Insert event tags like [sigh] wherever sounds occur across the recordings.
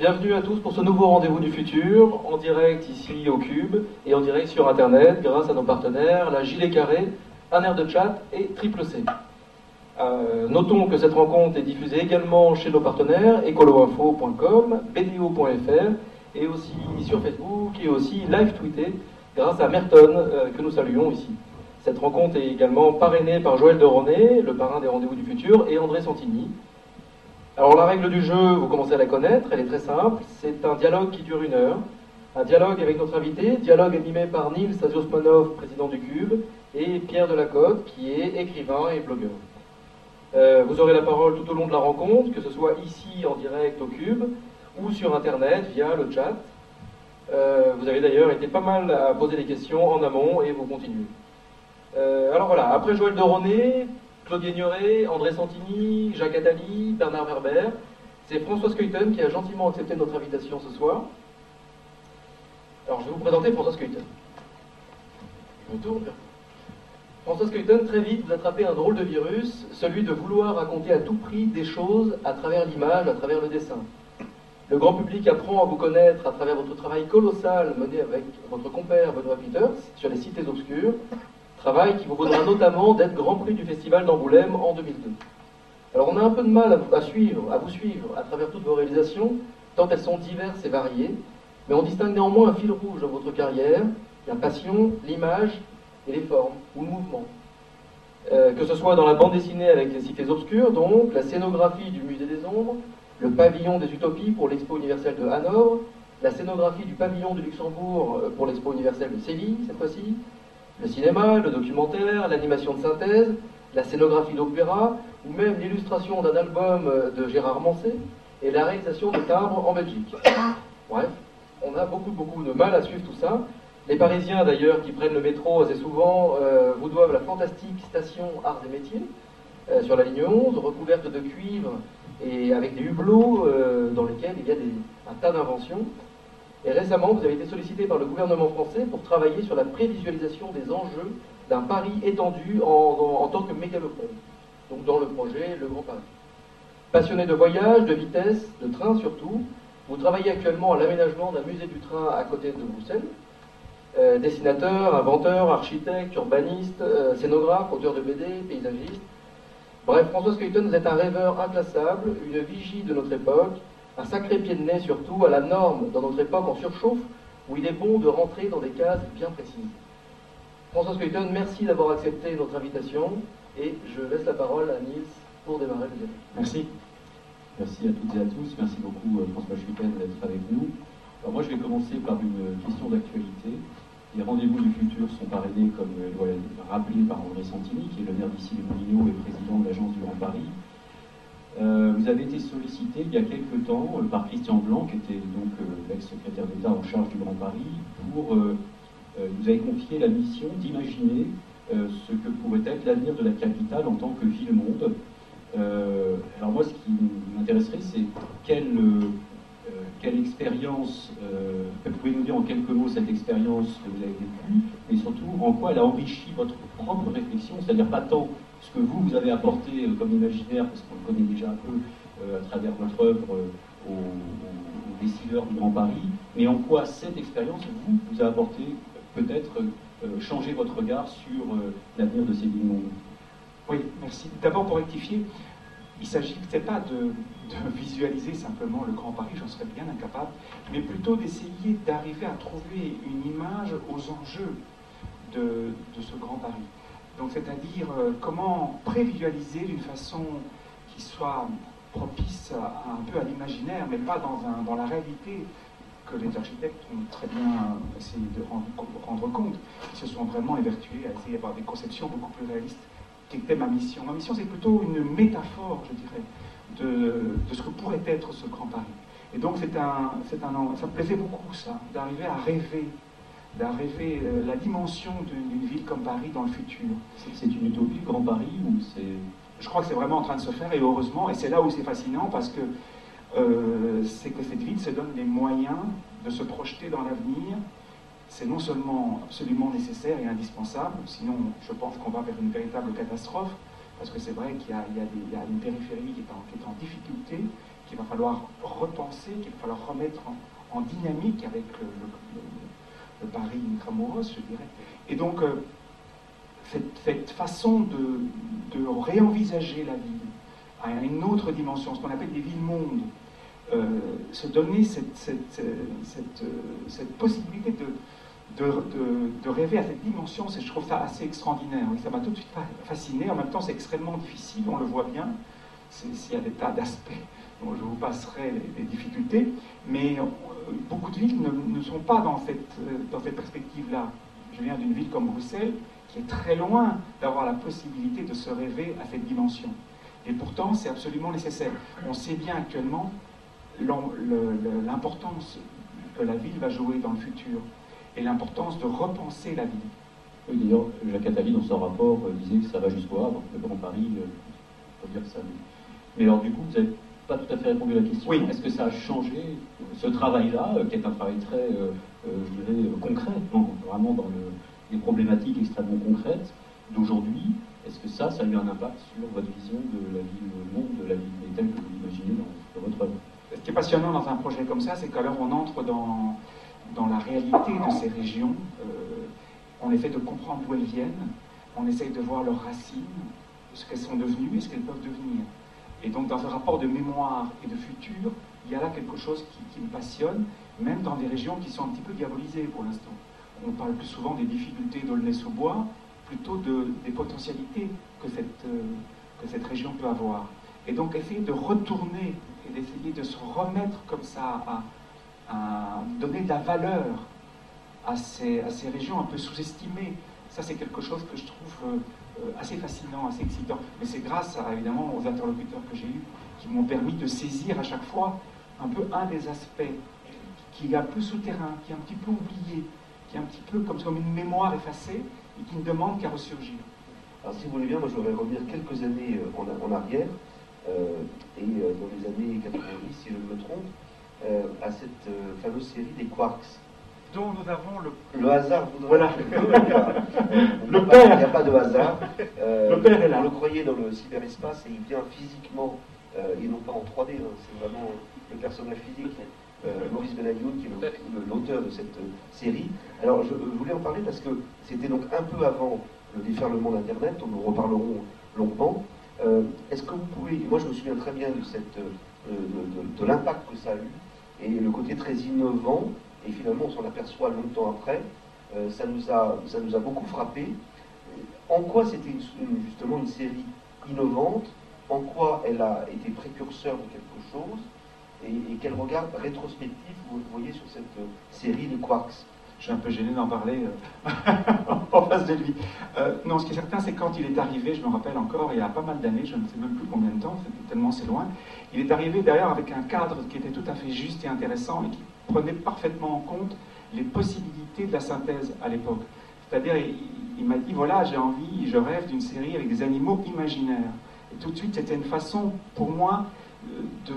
Bienvenue à tous pour ce nouveau rendez-vous du futur, en direct ici au Cube et en direct sur Internet grâce à nos partenaires, la Gilet Carré, un air de chat et Triple C. Euh, notons que cette rencontre est diffusée également chez nos partenaires ecoloinfo.com, bdo.fr et aussi sur Facebook et aussi live tweeté grâce à Merton euh, que nous saluons ici. Cette rencontre est également parrainée par Joël de René, le parrain des rendez-vous du futur, et André Santini, alors la règle du jeu, vous commencez à la connaître, elle est très simple. C'est un dialogue qui dure une heure. Un dialogue avec notre invité, dialogue animé par Nils Aziosmanov, président du Cube, et Pierre Delacote, qui est écrivain et blogueur. Euh, vous aurez la parole tout au long de la rencontre, que ce soit ici en direct au Cube, ou sur Internet via le chat. Euh, vous avez d'ailleurs été pas mal à poser des questions en amont et vous continuez. Euh, alors voilà, après Joël Doroné, Claude Guignoret, André Santini, Jacques Attali, Bernard Werber. C'est Françoise Kuyten qui a gentiment accepté notre invitation ce soir. Alors je vais vous présenter Françoise Kuyten. Je me tourne. Françoise Kuyten, très vite, vous attrapez un drôle de virus, celui de vouloir raconter à tout prix des choses à travers l'image, à travers le dessin. Le grand public apprend à vous connaître à travers votre travail colossal mené avec votre compère Benoît Peters sur les cités obscures, Travail qui vous vaudra notamment d'être Grand Prix du Festival d'Angoulême en 2002. Alors on a un peu de mal à, suivre, à vous suivre à travers toutes vos réalisations, tant elles sont diverses et variées, mais on distingue néanmoins un fil rouge dans votre carrière, la passion, l'image et les formes, ou le mouvement. Euh, que ce soit dans la bande dessinée avec les cités obscures, donc, la scénographie du Musée des Ombres, le pavillon des Utopies pour l'Expo universelle de Hanovre, la scénographie du pavillon de Luxembourg euh, pour l'Expo universelle de Séville, cette fois-ci, le cinéma, le documentaire, l'animation de synthèse, la scénographie d'opéra, ou même l'illustration d'un album de Gérard Mancé et la réalisation de timbres en Belgique. [coughs] Bref, on a beaucoup, beaucoup de mal à suivre tout ça. Les Parisiens, d'ailleurs, qui prennent le métro assez souvent, euh, vous doivent la fantastique station Arts et Métiers euh, sur la ligne 11, recouverte de cuivre et avec des hublots euh, dans lesquels il y a un tas d'inventions. Et récemment, vous avez été sollicité par le gouvernement français pour travailler sur la prévisualisation des enjeux d'un Paris étendu en, tant que mégalopole, donc dans le projet Le Grand Paris. Passionné de voyage, de vitesse, de train surtout, vous travaillez actuellement à l'aménagement d'un musée du train à côté de Bruxelles. Euh, dessinateur, inventeur, architecte, urbaniste, euh, scénographe, auteur de BD, paysagiste. Bref, François Skuyten, vous êtes un rêveur inclassable, une vigie de notre époque, un sacré pied de nez surtout à la norme dans notre époque en surchauffe où il est bon de rentrer dans des cases bien précises. François Skuyten, merci d'avoir accepté notre invitation et je laisse la parole à Niels pour démarrer le débat. Merci. Merci à toutes et à tous. Merci beaucoup euh, François Skuyten d'être avec nous. Alors moi je vais commencer par une question d'actualité. Les rendez-vous du futur sont parrainés, comme doit rappelé par André Santini, qui est le maire d'ici les Moulineaux et président de l'agence du Grand Paris. Euh, vous avez été sollicité il y a quelques temps euh, par Christian Blanc, qui était donc euh, l'ex-secrétaire d'État en charge du Grand Paris, pour vous avez confié la mission d'imaginer ce que pourrait être l'avenir de la capitale en tant que ville-monde. alors moi, ce qui m'intéresserait, c'est quelle, quelle expérience, pouvez-vous dire en quelques mots cette expérience que vous avez vécue, mais surtout en quoi elle a enrichi votre propre réflexion, c'est-à-dire pas tant ce que vous, vous avez apporté euh, comme imaginaire, parce qu'on le connaît déjà un peu euh, à travers votre œuvre euh, aux, décideurs du Grand Paris, mais en quoi cette expérience vous, vous a apporté peut-être changer votre regard sur l'avenir de ces villes mondes Oui, merci. D'abord pour rectifier, il ne s'agit pas de, [laughs] visualiser simplement le Grand Paris, j'en serais bien incapable, mais plutôt d'essayer d'arriver à trouver une image aux enjeux de ce Grand Paris. Donc, c'est-à-dire euh, comment prévisualiser d'une façon qui soit propice un peu à l'imaginaire, mais pas dans, la réalité que les architectes ont très bien essayé de rendre, compte. Ils se sont vraiment évertués à essayer d'avoir des conceptions beaucoup plus réalistes, qui était ma mission. Ma mission, c'est plutôt une métaphore, je dirais, de, de, ce que pourrait être ce Grand Paris. Et donc, c'est un, un, ça me plaisait beaucoup, ça, d'arriver à rêver d'arriver euh, la dimension d'une ville comme Paris dans le futur. C'est une utopie, Grand Paris, ou c'est... Je crois que c'est vraiment en train de se faire, et heureusement, et c'est là où c'est fascinant, parce que euh, c'est que cette ville se donne les moyens de se projeter dans l'avenir. C'est non seulement absolument nécessaire et indispensable, sinon je pense qu'on va vers une véritable catastrophe, parce que c'est vrai qu'il y, a une périphérie qui est, en, qui est en difficulté, qu'il va falloir repenser, qu'il va falloir remettre en, dynamique avec le, le, Paris intramuros, je dirais. Et donc, euh, cette, façon de, réenvisager la ville à une autre dimension, ce qu'on appelle des villes-mondes, euh, se donner cette, cette, possibilité de, rêver à cette dimension, je trouve ça assez extraordinaire. ça m'a tout de suite fasciné. En même temps, c'est extrêmement difficile, on le voit bien. Il y a des tas d'aspects je vous passerai les, difficultés. Mais euh, beaucoup de villes ne, sont pas dans cette, euh, dans cette perspective-là. Je viens d'une ville comme Bruxelles, qui est très loin d'avoir la possibilité de se rêver à cette dimension. Et pourtant, c'est absolument nécessaire. On sait bien actuellement l'importance que la ville va jouer dans le futur et l'importance de repenser la ville. Oui, d'ailleurs, Jacques Attali, dans son rapport, euh, disait que ça va jusqu'au Havre, le Grand Paris, euh, faut dire ça. Mais alors, du coup, vous n'avez pas tout à fait répondu à la question. Oui. Est-ce que ça a changé ce travail-là, euh, qui est un travail très, je dirais, concret, vraiment dans les problématiques extrêmement concrètes d'aujourd'hui Est-ce que ça, ça a eu un impact sur votre vision de la ville monde, de la ville telle que vous l'imaginez dans, votre œuvre? Ce qui est passionnant dans un projet comme ça, c'est qu'alors on entre dans dans la réalité de ces régions, euh, on essaie de comprendre d'où elles viennent, on essaye de voir leurs racines, ce qu'elles sont devenues et ce qu'elles peuvent devenir. Et donc dans un rapport de mémoire et de futur, il y a là quelque chose qui, me passionne, même dans des régions qui sont un petit peu diabolisées pour l'instant. On parle plus souvent des difficultés d'Aulnay-sous-Bois, plutôt de, des potentialités que cette, euh, que cette région peut avoir. Et donc essayer de retourner et d'essayer de se remettre comme ça à, donner de la valeur à ces, à ces régions un peu sous-estimées. Ça, c'est quelque chose que je trouve euh, assez fascinant, assez excitant. Mais c'est grâce, évidemment, aux interlocuteurs que j'ai eus qui m'ont permis de saisir à chaque fois un peu un des aspects qui est un peu souterrain, qui est un petit peu oublié, qui est un petit peu comme, une mémoire effacée et qui ne demande qu'à ressurgir. Alors, si vous voulez bien, moi, je voudrais revenir quelques années euh, en, arrière, et dans les années 90, si je ne me trompe, euh, à cette euh, fameuse série des quarks. Dont nous avons le... Le hasard Voilà. [laughs] le père. Il n'y a pas de hasard. Euh, [laughs] le père est là. On le croyait dans le cyberespace et il vient physiquement, et non pas en 3D, hein, c'est vraiment le personnage physique. Maurice Benayoun, qui est l'auteur de cette série. Alors, je voulais en parler parce que c'était donc un peu avant le déferlement d'Internet, dont nous reparlerons longuement. Est-ce que vous pouvez, moi je me souviens très bien de, cette, de l'impact que ça a eu, et le côté très innovant, et finalement on s'en aperçoit longtemps après, euh, ça, nous a, ça nous a beaucoup frappé. En quoi c'était justement une série innovante? En quoi elle a été précurseur de quelque chose? Et, quel regard rétrospectif vous voyez sur cette euh, série de Quarks? Je suis un peu gêné d'en parler euh, [laughs] en face de lui. non, ce qui est certain, c'est quand il est arrivé, je me rappelle encore, il y a pas mal d'années, je ne sais même plus combien de temps, tellement c'est loin, il est arrivé d'ailleurs avec un cadre qui était tout à fait juste et intéressant et qui prenait parfaitement en compte les possibilités de la synthèse à l'époque. C'est-à-dire, il, m'a dit, voilà, j'ai envie, je rêve d'une série avec des animaux imaginaires. Et tout de suite, c'était une façon pour moi de,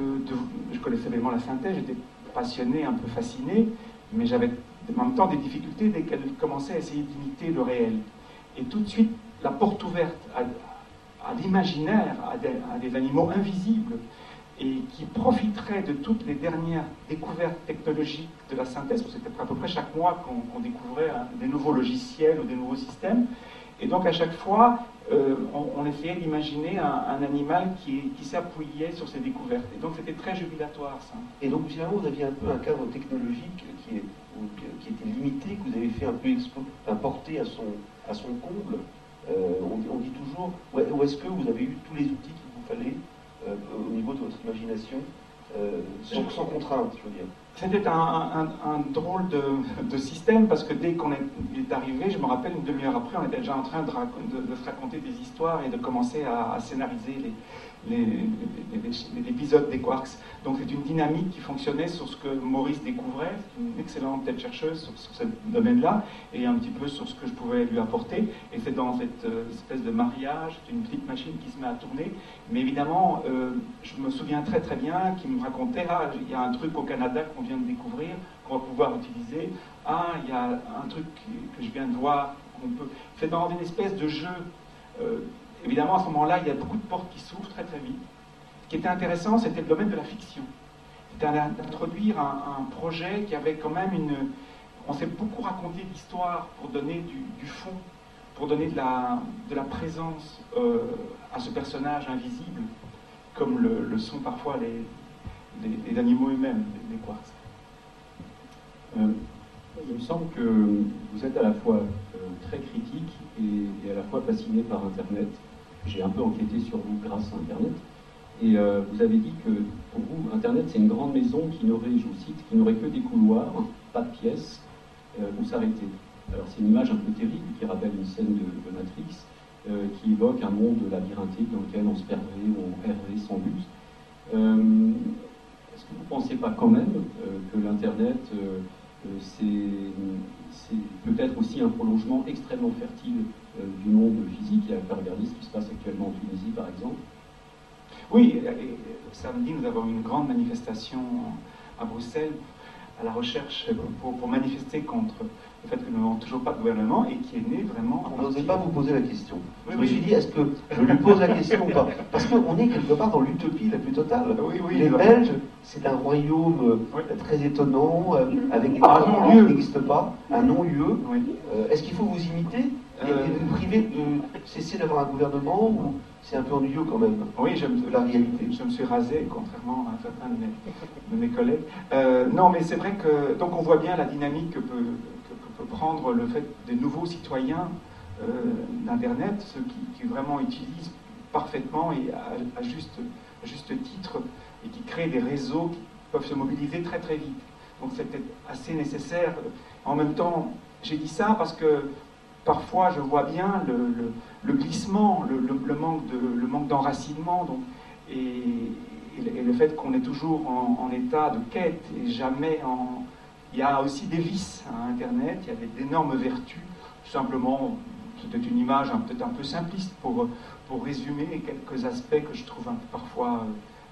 Je connaissais vraiment la synthèse, j'étais passionné, un peu fasciné, mais j'avais en même temps des difficultés dès qu'elle commençait à essayer d'imiter le réel. Et tout de suite, la porte ouverte à, l'imaginaire, à, des animaux invisibles, et qui profiterait de toutes les dernières découvertes technologiques de la synthèse, c'était à peu près chaque mois qu'on découvrait des nouveaux logiciels ou des nouveaux systèmes. Et donc à chaque fois, euh, on, essayait d'imaginer un, animal qui, s'appuyait sur ces découvertes. Et donc c'était très jubilatoire ça. Et donc finalement, vous aviez un peu un cadre technologique qui, était limité, que vous avez fait un peu à son, à son comble. Euh, on, dit toujours, où est-ce que vous avez eu tous les outils qu'il vous fallait au niveau de votre imagination, euh, sans, contrainte, je veux dire. C'était un, drôle de, système parce que dès qu'on est, arrivé, je me rappelle une demi-heure après, on était déjà en train de, se raconter des histoires et de commencer à scénariser les, l'épisode des quarks. Donc c'est une dynamique qui fonctionnait sur ce que Maurice découvrait, une excellente tête chercheuse sur, ce domaine-là, et un petit peu sur ce que je pouvais lui apporter. Et c'est dans cette euh, espèce de mariage, c'est une petite machine qui se met à tourner. Mais évidemment, euh, je me souviens très très bien qu'il me racontait, ah, il y a un truc au Canada qu'on vient de découvrir, qu'on va pouvoir utiliser. Ah, il y a un truc que je viens de voir, qu'on peut... C'est dans une espèce de jeu. Euh, Évidemment, à ce moment-là, il y a beaucoup de portes qui s'ouvrent très très vite. Ce qui était intéressant, c'était le domaine de la fiction. C'était d'introduire un, projet qui avait quand même une... On s'est beaucoup raconté d'histoires pour donner du, fond, pour donner de la, de la présence euh, à ce personnage invisible, comme le, sont parfois les, les, animaux eux-mêmes, les, quartz. Euh, il me semble que vous êtes à la fois euh, très critique et, à la fois fasciné par Internet. J'ai un peu enquêté sur vous grâce à Internet. Et euh, vous avez dit que pour vous, Internet, c'est une grande maison qui n'aurait, je vous cite, qui n'aurait que des couloirs, pas de pièces, euh, où s'arrêter. Alors c'est une image un peu terrible qui rappelle une scène de, Matrix, qui évoque un monde labyrinthique dans lequel on se perdrait, on errait sans but. Est-ce que vous ne pensez pas quand même que l'Internet c'est peut-être aussi un prolongement extrêmement fertile euh, du monde physique. Il y a regarder ce qui se passe actuellement en Tunisie, par exemple. Oui, samedi, nous avons une grande manifestation à Bruxelles à la recherche pour manifester contre le fait que nous n'avons toujours pas de gouvernement et qui est né vraiment. On n'osait pas vous poser la question. je me suis dit, est-ce que je lui pose la question ou pas? Parce qu'on est quelque part dans l'utopie la plus totale. les Belges, c'est un royaume euh, très étonnant, euh, avec des ah, qui n'existent pas, un non-lieu. Euh, est-ce qu'il faut vous imiter et, vous priver de cesser d'avoir un gouvernement ou c'est un peu ennuyeux quand même Oui, je me, la réalité? Je me suis rasé, contrairement à certains de mes, collègues. non, mais c'est vrai que donc on voit bien la dynamique que peut prendre le fait des nouveaux citoyens euh, d'Internet, ceux qui, vraiment utilisent parfaitement et à, juste, titre et qui créent des réseaux qui peuvent se mobiliser très très vite. Donc c'était assez nécessaire. En même temps, j'ai dit ça parce que parfois je vois bien le, glissement, le, manque d'enracinement et, le fait qu'on est toujours en, état de quête et jamais en, il y a aussi des vices à Internet, il y a d'énormes vertus. Tout simplement, c'était une image peut-être un peu simpliste pour, pour résumer quelques aspects que je trouve parfois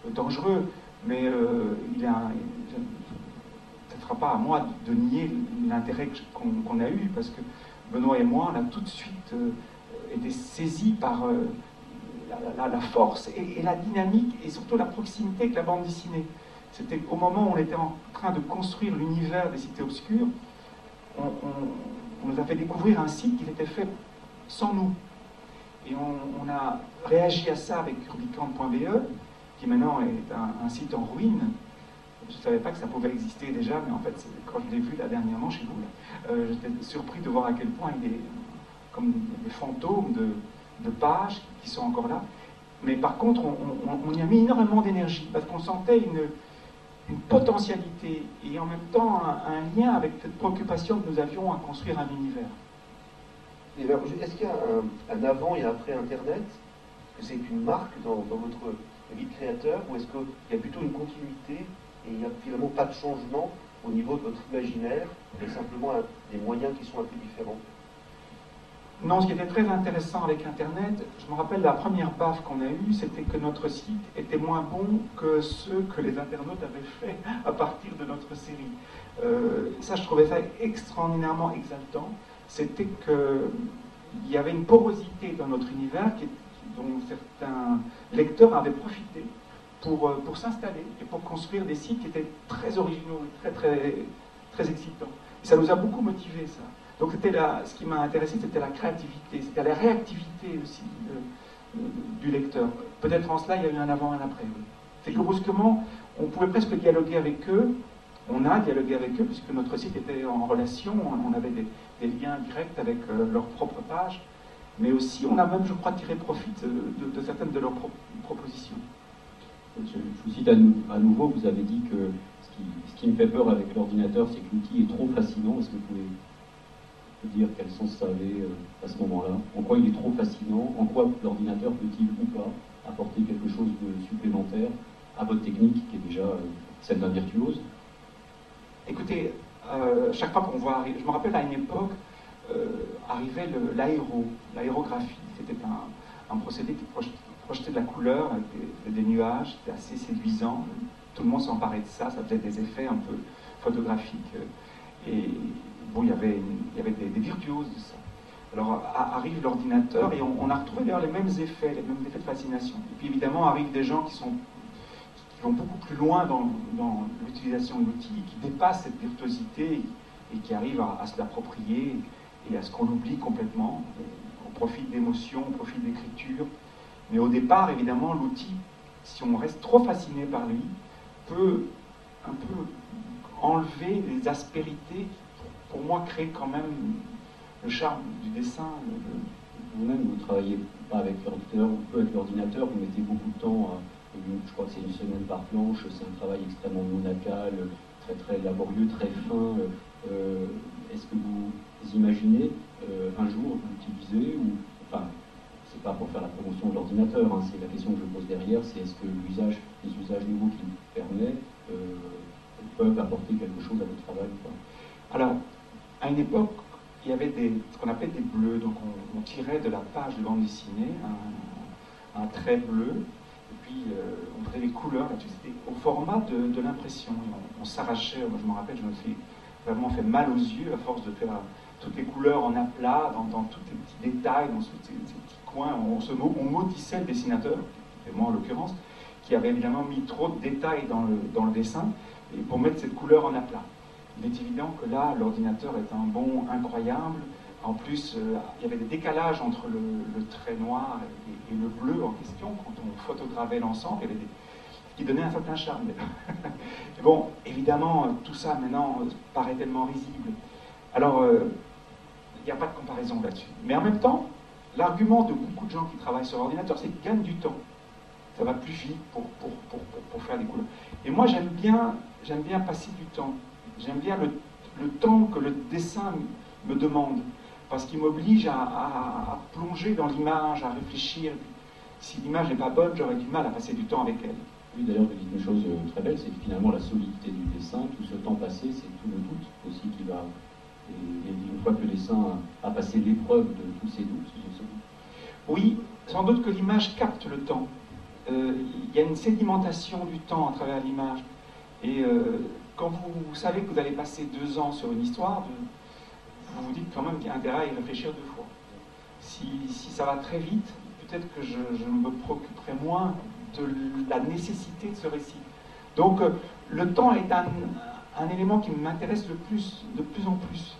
euh, dangereux, mais euh, il a, ne sera pas à moi de nier l'intérêt qu'on a eu, parce que Benoît et moi, on a tout de suite euh, été saisis par la, force et, la dynamique, et surtout la proximité avec la bande dessinée. C'était au moment où on était en train de construire l'univers des cités obscures, on, nous a fait découvrir un site qui était fait sans nous. Et on, a réagi à ça avec Rubicon.be, qui maintenant est un, site en ruine. Je ne savais pas que ça pouvait exister déjà, mais en fait, quand je l'ai vu là dernièrement chez vous, euh, j'étais surpris de voir à quel point il est comme des fantômes de, pages qui sont encore là. Mais par contre, on y a mis énormément d'énergie, parce qu'on sentait une, une potentialité et en même temps un, lien avec cette préoccupation que nous avions à construire un univers. Est-ce qu'il y a un, avant et après Internet que c'est une marque dans, votre vie de créateur ou est-ce qu'il y a plutôt une continuité et il n'y a finalement pas de changement au niveau de votre imaginaire mais simplement des moyens qui sont un peu différents? Non, ce qui était très intéressant avec Internet, je me rappelle la première baffe qu'on a eue, c'était que notre site était moins bon que ceux que les internautes avaient fait [laughs] à partir de notre série. Euh, ça, je trouvais ça extraordinairement exaltant. C'était qu'il y avait une porosité dans notre univers dont certains lecteurs avaient profité pour, euh, pour s'installer et pour construire des sites qui étaient très originaux, très, très, très excitants. Et ça nous a beaucoup motivés, ça. Donc ce qui m'a intéressé, c'était la créativité, c'était la réactivité aussi du lecteur. Peut-être en cela, il y a eu un avant et un après. C'est que brusquement, on pouvait presque dialoguer avec eux. On a dialogué avec eux puisque notre site était en relation, on avait des, liens directs avec euh, leurs propres pages, mais aussi on a même, je crois, tiré profit de, certaines de leurs propositions. Je, vous cite à, nouveau, vous avez dit que ce qui, ce qui me fait peur avec l'ordinateur, c'est que l'outil est trop fascinant. Est-ce que vous pouvez dire quel sens ça avait à ce moment-là, en quoi il est trop fascinant, en quoi l'ordinateur peut-il ou pas apporter quelque chose de supplémentaire à votre technique qui est déjà euh, celle d'un virtuose? Écoutez, euh, chaque fois qu'on voit arriver, je me rappelle à une époque, euh, arrivait l'aéro, l'aérographie. C'était un, procédé qui projetait de la couleur avec des, nuages, c'était assez séduisant. Tout le monde s'emparait de ça, ça faisait des effets un peu photographiques. Bon, il y avait, il y avait des, virtuoses de ça. Alors arrive l'ordinateur et on, a retrouvé d'ailleurs les mêmes effets, les mêmes effets de fascination. Et puis évidemment arrivent des gens qui sont vont beaucoup plus loin dans, l'utilisation de l'outil, qui dépassent cette virtuosité et qui arrivent à, se l'approprier et à ce qu'on oublie complètement. On profite d'émotions, on profite d'écriture. Mais au départ, évidemment, l'outil, si on reste trop fasciné par lui, peut un peu enlever les aspérités qui, pour moi, créent quand même le charme du dessin. Vous-même, vous travaillez pas avec l'ordinateur, ou peu avec l'ordinateur, vous mettez beaucoup de temps je crois que c'est une semaine par planche, c'est un travail extrêmement monacal, très très laborieux, très fin. Euh, est-ce que vous imaginez euh, un jour l'utiliser ou enfin c'est pas pour faire la promotion de l'ordinateur, hein, c'est la question que je pose derrière, c'est est-ce que les usages nouveaux qu'il permet euh, peuvent apporter quelque chose à votre travail Alors, à une époque, il y avait des, ce qu'on appelait des bleus, donc on, tirait de la page de bande dessinée un trait bleu, euh, on faisait les couleurs là-dessus, c'était au format de, l'impression. On, s'arrachait, je me rappelle, je me suis vraiment fait mal aux yeux à force de faire toutes les couleurs en aplat, dans, tous les petits détails, dans ces, petits coins. On, maudissait le dessinateur, et moi en l'occurrence, qui avait évidemment mis trop de détails dans le, dans dessin et pour mettre cette couleur en aplat. Il est évident que là, l'ordinateur est un bon incroyable. En plus, euh, il y avait des décalages entre le, trait noir et, le bleu en question quand on photogravait l'ensemble. Qui donnait un certain charme. [laughs] bon, évidemment, tout ça maintenant euh, paraît tellement risible. Alors, euh, il n'y a pas de comparaison là-dessus. Mais en même temps, l'argument de beaucoup de gens qui travaillent sur ordinateur, c'est qu'ils gagnent du temps. Ça va plus vite pour, faire des couleurs. Et moi, j'aime bien, j'aime bien passer du temps. J'aime bien le, le temps que le dessin me demande parce qu'il m'oblige à, plonger dans l'image, à réfléchir. Si l'image n'est pas bonne, j'aurais du mal à passer du temps avec elle. Oui, d'ailleurs, vous dites une chose euh, très belle, c'est que finalement la solidité du dessin, tout ce temps passé, c'est tout le doute aussi qui va. Et, une fois que le dessin a passé l'épreuve de tous ces doutes, oui, sans doute que l'image capte le temps. Euh, il y a une sédimentation du temps à travers l'image. Et euh, quand vous, savez que vous allez passer deux ans sur une histoire, vous vous dites quand même qu'il y a intérêt à y réfléchir deux fois. Si, ça va très vite, peut-être que je, me préoccuperai moins de la nécessité de ce récit. Donc, euh, le temps est un, élément qui m'intéresse le plus, de plus en plus.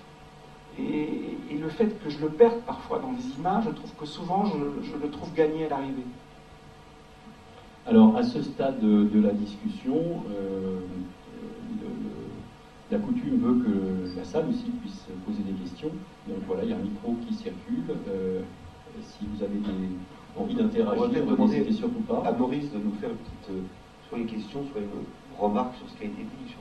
Et, le fait que je le perde parfois dans des images, je trouve que souvent je, le trouve gagné à l'arrivée. Alors, à ce stade de, la discussion, euh, la coutume veut que la salle aussi puisse poser des questions. Donc voilà, il y a un micro qui circule. Euh, si vous avez des, envie d'interagir, n'hésitez surtout pas. À Maurice de nous faire une petite, euh, soit une question, soit une remarque sur ce qui a été dit, sur,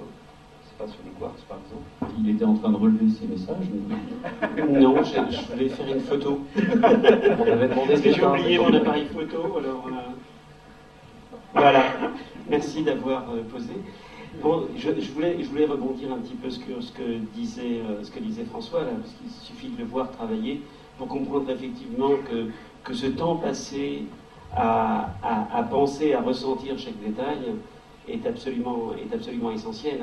pas, sur les quartz par exemple. Il était en train de relever ses messages. [laughs] non, je, voulais faire une photo. On avait demandé Parce que j'ai oublié mon appareil photo, alors euh, Voilà, merci d'avoir posé. Je, voulais, rebondir un petit peu ce que, euh, ce que disait François, là, parce qu'il suffit de le voir travailler pour comprendre effectivement que, ce temps passé à, penser, à ressentir chaque détail est absolument, essentiel.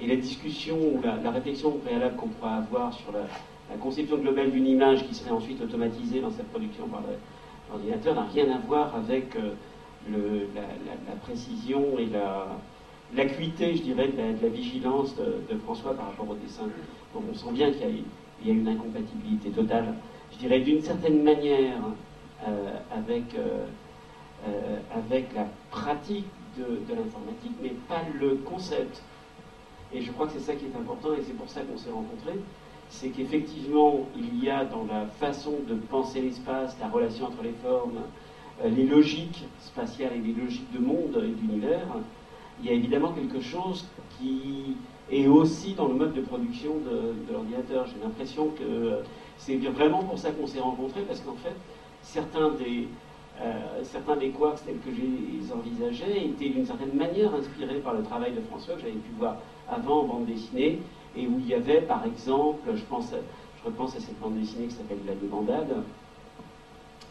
Et la discussion ou la, réflexion préalable qu'on pourra avoir sur la, conception globale d'une image qui serait ensuite automatisée dans sa production par l'ordinateur n'a rien à voir avec euh, la, la, précision et la, l'acuité, je dirais, de la, vigilance de, François par rapport au dessin. Donc on sent bien qu'il y, a une incompatibilité totale, je dirais, d'une certaine manière, euh, avec, euh, euh, avec la pratique de, l'informatique, mais pas le concept. Et je crois que c'est ça qui est important, et c'est pour ça qu'on s'est rencontrés. C'est qu'effectivement, il y a dans la façon de penser l'espace, la relation entre les formes, les logiques spatiales et les logiques de monde et d'univers, il y a évidemment quelque chose qui est aussi dans le mode de production de, l'ordinateur. J'ai l'impression que c'est vraiment pour ça qu'on s'est rencontrés, parce qu'en fait, certains des, euh, certains des quarks tels que je les envisageais étaient d'une certaine manière inspirés par le travail de François que j'avais pu voir avant en bande dessinée, et où il y avait par exemple, je, pense, je repense à cette bande dessinée qui s'appelle La débandade,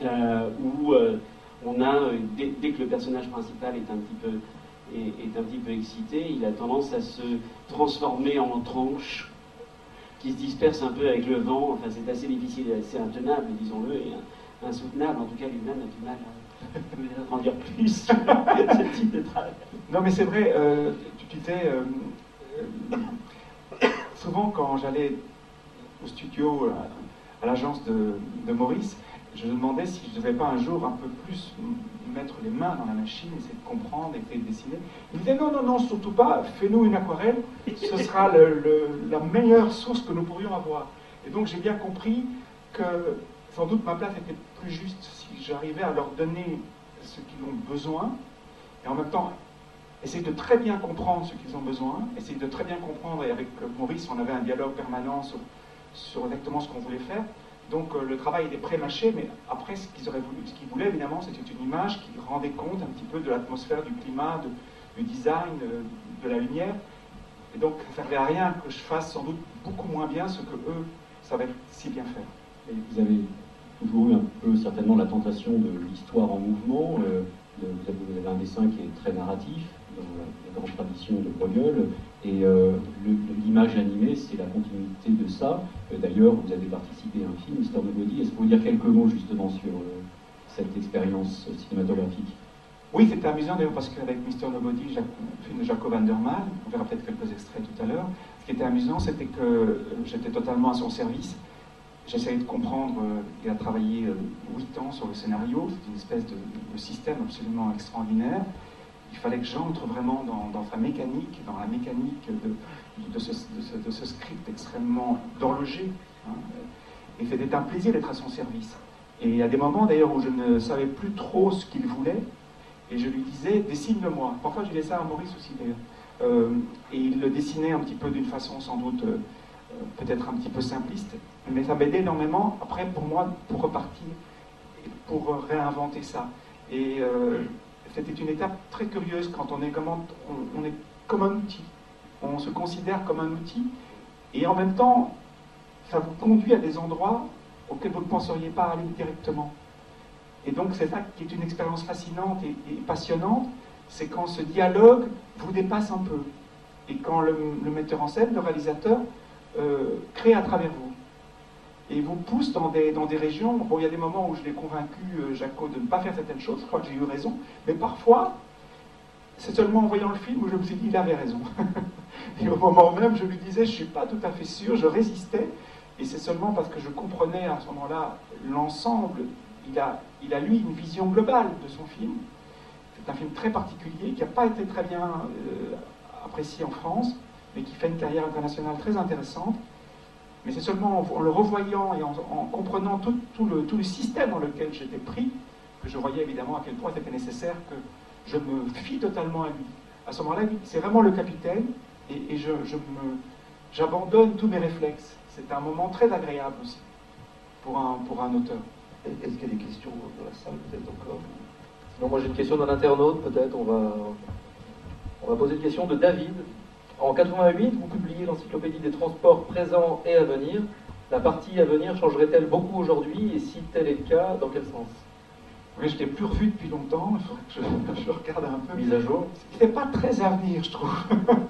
euh, où euh, on a, dès, que le personnage principal est un petit peu est, un petit peu excité, il a tendance à se transformer en tranches qui se dispersent un peu avec le vent. Enfin, c'est assez difficile, assez intenable, disons-le, et insoutenable. En tout cas, lui-même a du mal en [laughs] dire plus [laughs] ce type de travail. Non, mais c'est vrai, euh, tu disais, euh, euh, souvent quand j'allais au studio, à, l'agence de, Maurice, je me demandais si je ne devais pas un jour un peu plus mettre les mains dans la machine, essayer de comprendre, essayer de dessiner. Il disait non, non, non, surtout pas, fais-nous une aquarelle, ce sera la meilleure source que nous pourrions avoir. Et donc j'ai bien compris que sans doute ma place était plus juste si j'arrivais à leur donner ce qu'ils ont besoin, et en même temps essayer de très bien comprendre ce qu'ils ont besoin, essayer de très bien comprendre, et avec Maurice on avait un dialogue permanent sur, sur exactement ce qu'on voulait faire. Donc euh, le travail était pré-mâché, mais après ce qu'ils auraient voulu, ce qu'ils voulaient évidemment, c'était une image qui rendait compte un petit peu de l'atmosphère, du climat, du design, euh, de, la lumière. Et donc ça ne servait à rien que je fasse sans doute beaucoup moins bien ce que eux savaient si bien faire. Et vous avez toujours eu un peu certainement la tentation de l'histoire en mouvement. Euh, vous avez un dessin qui est très narratif, dans la grande tradition de Bruegel, et euh, l'image animée, c'est la continuité de ça. Euh, d'ailleurs, vous avez participé à un film, Mister Nobody. Est-ce que vous dire quelques mots justement sur cette expérience cinématographique? Oui, c'était amusant d'ailleurs parce qu'avec Mister Nobody, le film de Jacob Vanderman, on verra peut-être quelques extraits tout à l'heure, ce qui était amusant, c'était que j'étais totalement à son service J'essayais de comprendre, euh, il a travaillé euh, huit ans sur le scénario, c'est une espèce de, système absolument extraordinaire. Il fallait que j'entre vraiment dans, sa mécanique, dans la mécanique de, ce, script extrêmement d'horloger. Hein. Et c'était un plaisir d'être à son service. Et il y a des moments d'ailleurs où je ne savais plus trop ce qu'il voulait, et je lui disais, dessine-le-moi. Parfois je disais ça à Maurice aussi d'ailleurs. Euh, et il le dessinait un petit peu d'une façon sans doute peut-être un petit peu simpliste, mais ça m'aidait énormément après pour moi pour repartir pour réinventer ça. Et euh, c'était une étape très curieuse quand on est, comme, on, est comme un outil. On se considère comme un outil et en même temps, ça vous conduit à des endroits auxquels vous ne penseriez pas aller directement. Et donc c'est ça qui est une expérience fascinante et, passionnante, c'est quand ce dialogue vous dépasse un peu. Et quand le metteur en scène, le réalisateur, euh, créé à travers vous. Et vous pousse dans des, dans des régions. Bon, il y a des moments où je l'ai convaincu, euh, Jaco, de ne pas faire certaines choses. Je crois que j'ai eu raison. Mais parfois, c'est seulement en voyant le film où je me suis dit, il avait raison. [laughs] et au moment même, je lui disais, je ne suis pas tout à fait sûr, je résistais. Et c'est seulement parce que je comprenais à ce moment-là l'ensemble. Il a, il a, lui, une vision globale de son film. C'est un film très particulier qui n'a pas été très bien euh, apprécié en France mais qui fait une carrière internationale très intéressante. Mais c'est seulement en, le revoyant et en, comprenant tout, le, tout, le, système dans lequel j'étais pris que je voyais évidemment à quel point c'était nécessaire que je me fie totalement à lui. À ce moment-là, c'est vraiment le capitaine et, je, j'abandonne tous mes réflexes. C'est un moment très agréable aussi pour un, pour un auteur. Est-ce qu'il y a des questions dans la salle peut-être encore? Non, moi j'ai une question d'un internaute peut-être. On va, on va poser une question de David en 88, vous publiez l'encyclopédie des transports présents et à venir. La partie à venir changerait-elle beaucoup aujourd'hui Et si tel est le cas, dans quel sens? Oui, je ne l'ai plus revu depuis longtemps, il faudrait que [laughs] je, regarde un peu. Mise à jour Il n'est pas très à venir, je trouve.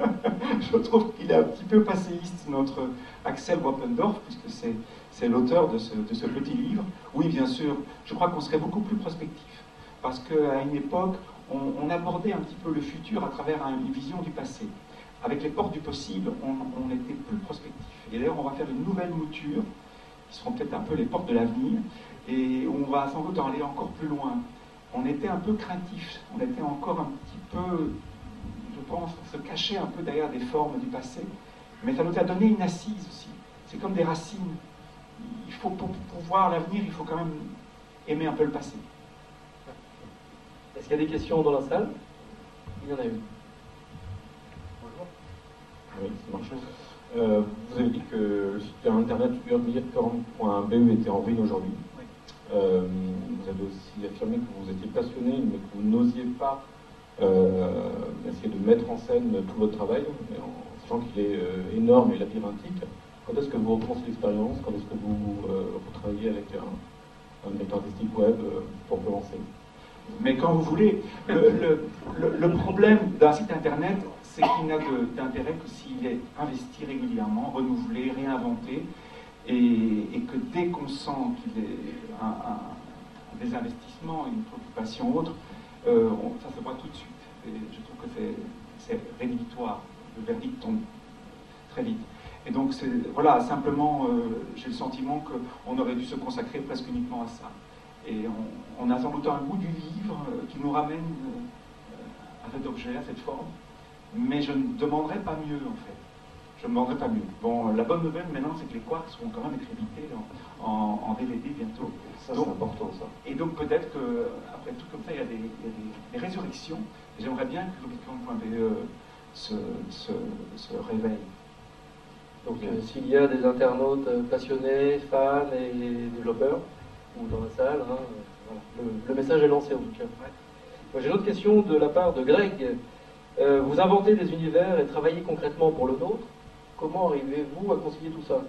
[laughs] je trouve qu'il est un petit peu passéiste, notre Axel Wappendorf, puisque c'est l'auteur de ce, petit livre. Oui, bien sûr, je crois qu'on serait beaucoup plus prospectif. Parce qu'à une époque, on, abordait un petit peu le futur à travers une vision du passé avec les portes du possible, on, était plus prospectif. Et d'ailleurs, on va faire une nouvelle mouture, qui seront peut-être un peu les portes de l'avenir, et on va sans doute en aller encore plus loin. On était un peu craintif, on était encore un petit peu, je pense, se cacher un peu derrière des formes du passé, mais ça nous a donné une assise aussi. C'est comme des racines. Il faut, pour, pour voir l'avenir, il faut quand même aimer un peu le passé. Est-ce qu'il y a des questions dans la salle? Il y en a une. Oui, ça marche. Euh, vous avez dit que le site internet urbanform.be était en ruine aujourd'hui. Euh, vous avez aussi affirmé que vous étiez passionné, mais que vous n'osiez pas euh, essayer de mettre en scène tout votre travail, en sachant qu'il est énorme et labyrinthique. Quand est-ce que vous recommencez l'expérience? Quand est-ce que vous, vous travaillez avec un, un directeur artistique web pour commencer? Mais quand vous voulez, le problème d'un site internet, c'est qu'il n'a d'intérêt que s'il est investi régulièrement, renouvelé, réinventé, et, que dès qu'on sent qu'il est un, des investissements, une préoccupation autre, euh, ça se voit tout de suite. Je trouve que c'est rédhibitoire. Le verdict tombe très vite. Et donc, voilà, simplement, euh, j'ai le sentiment qu'on aurait dû se consacrer presque uniquement à ça. Et on, a sans doute un goût du livre euh, qui nous ramène à cet objet, à cette forme. Mais je ne demanderais pas mieux, en fait. Je ne demanderais pas mieux. Bon, la bonne nouvelle maintenant, c'est que les quarks seront quand même écrités en, en, DVD bientôt. Ça, c'est important, ça. Et donc, peut-être qu'après tout comme ça, il y a des, résurrections. J'aimerais bien que Rubicon.be se, se, se réveille. Donc, euh, s'il y a des internautes euh, passionnés, fans et développeurs, ou dans la salle, hein, euh, le, message est lancé en tout cas. J'ai une autre question de la part de Greg. Vous inventez des univers et travaillez concrètement pour le nôtre. Comment arrivez-vous à concilier tout ça?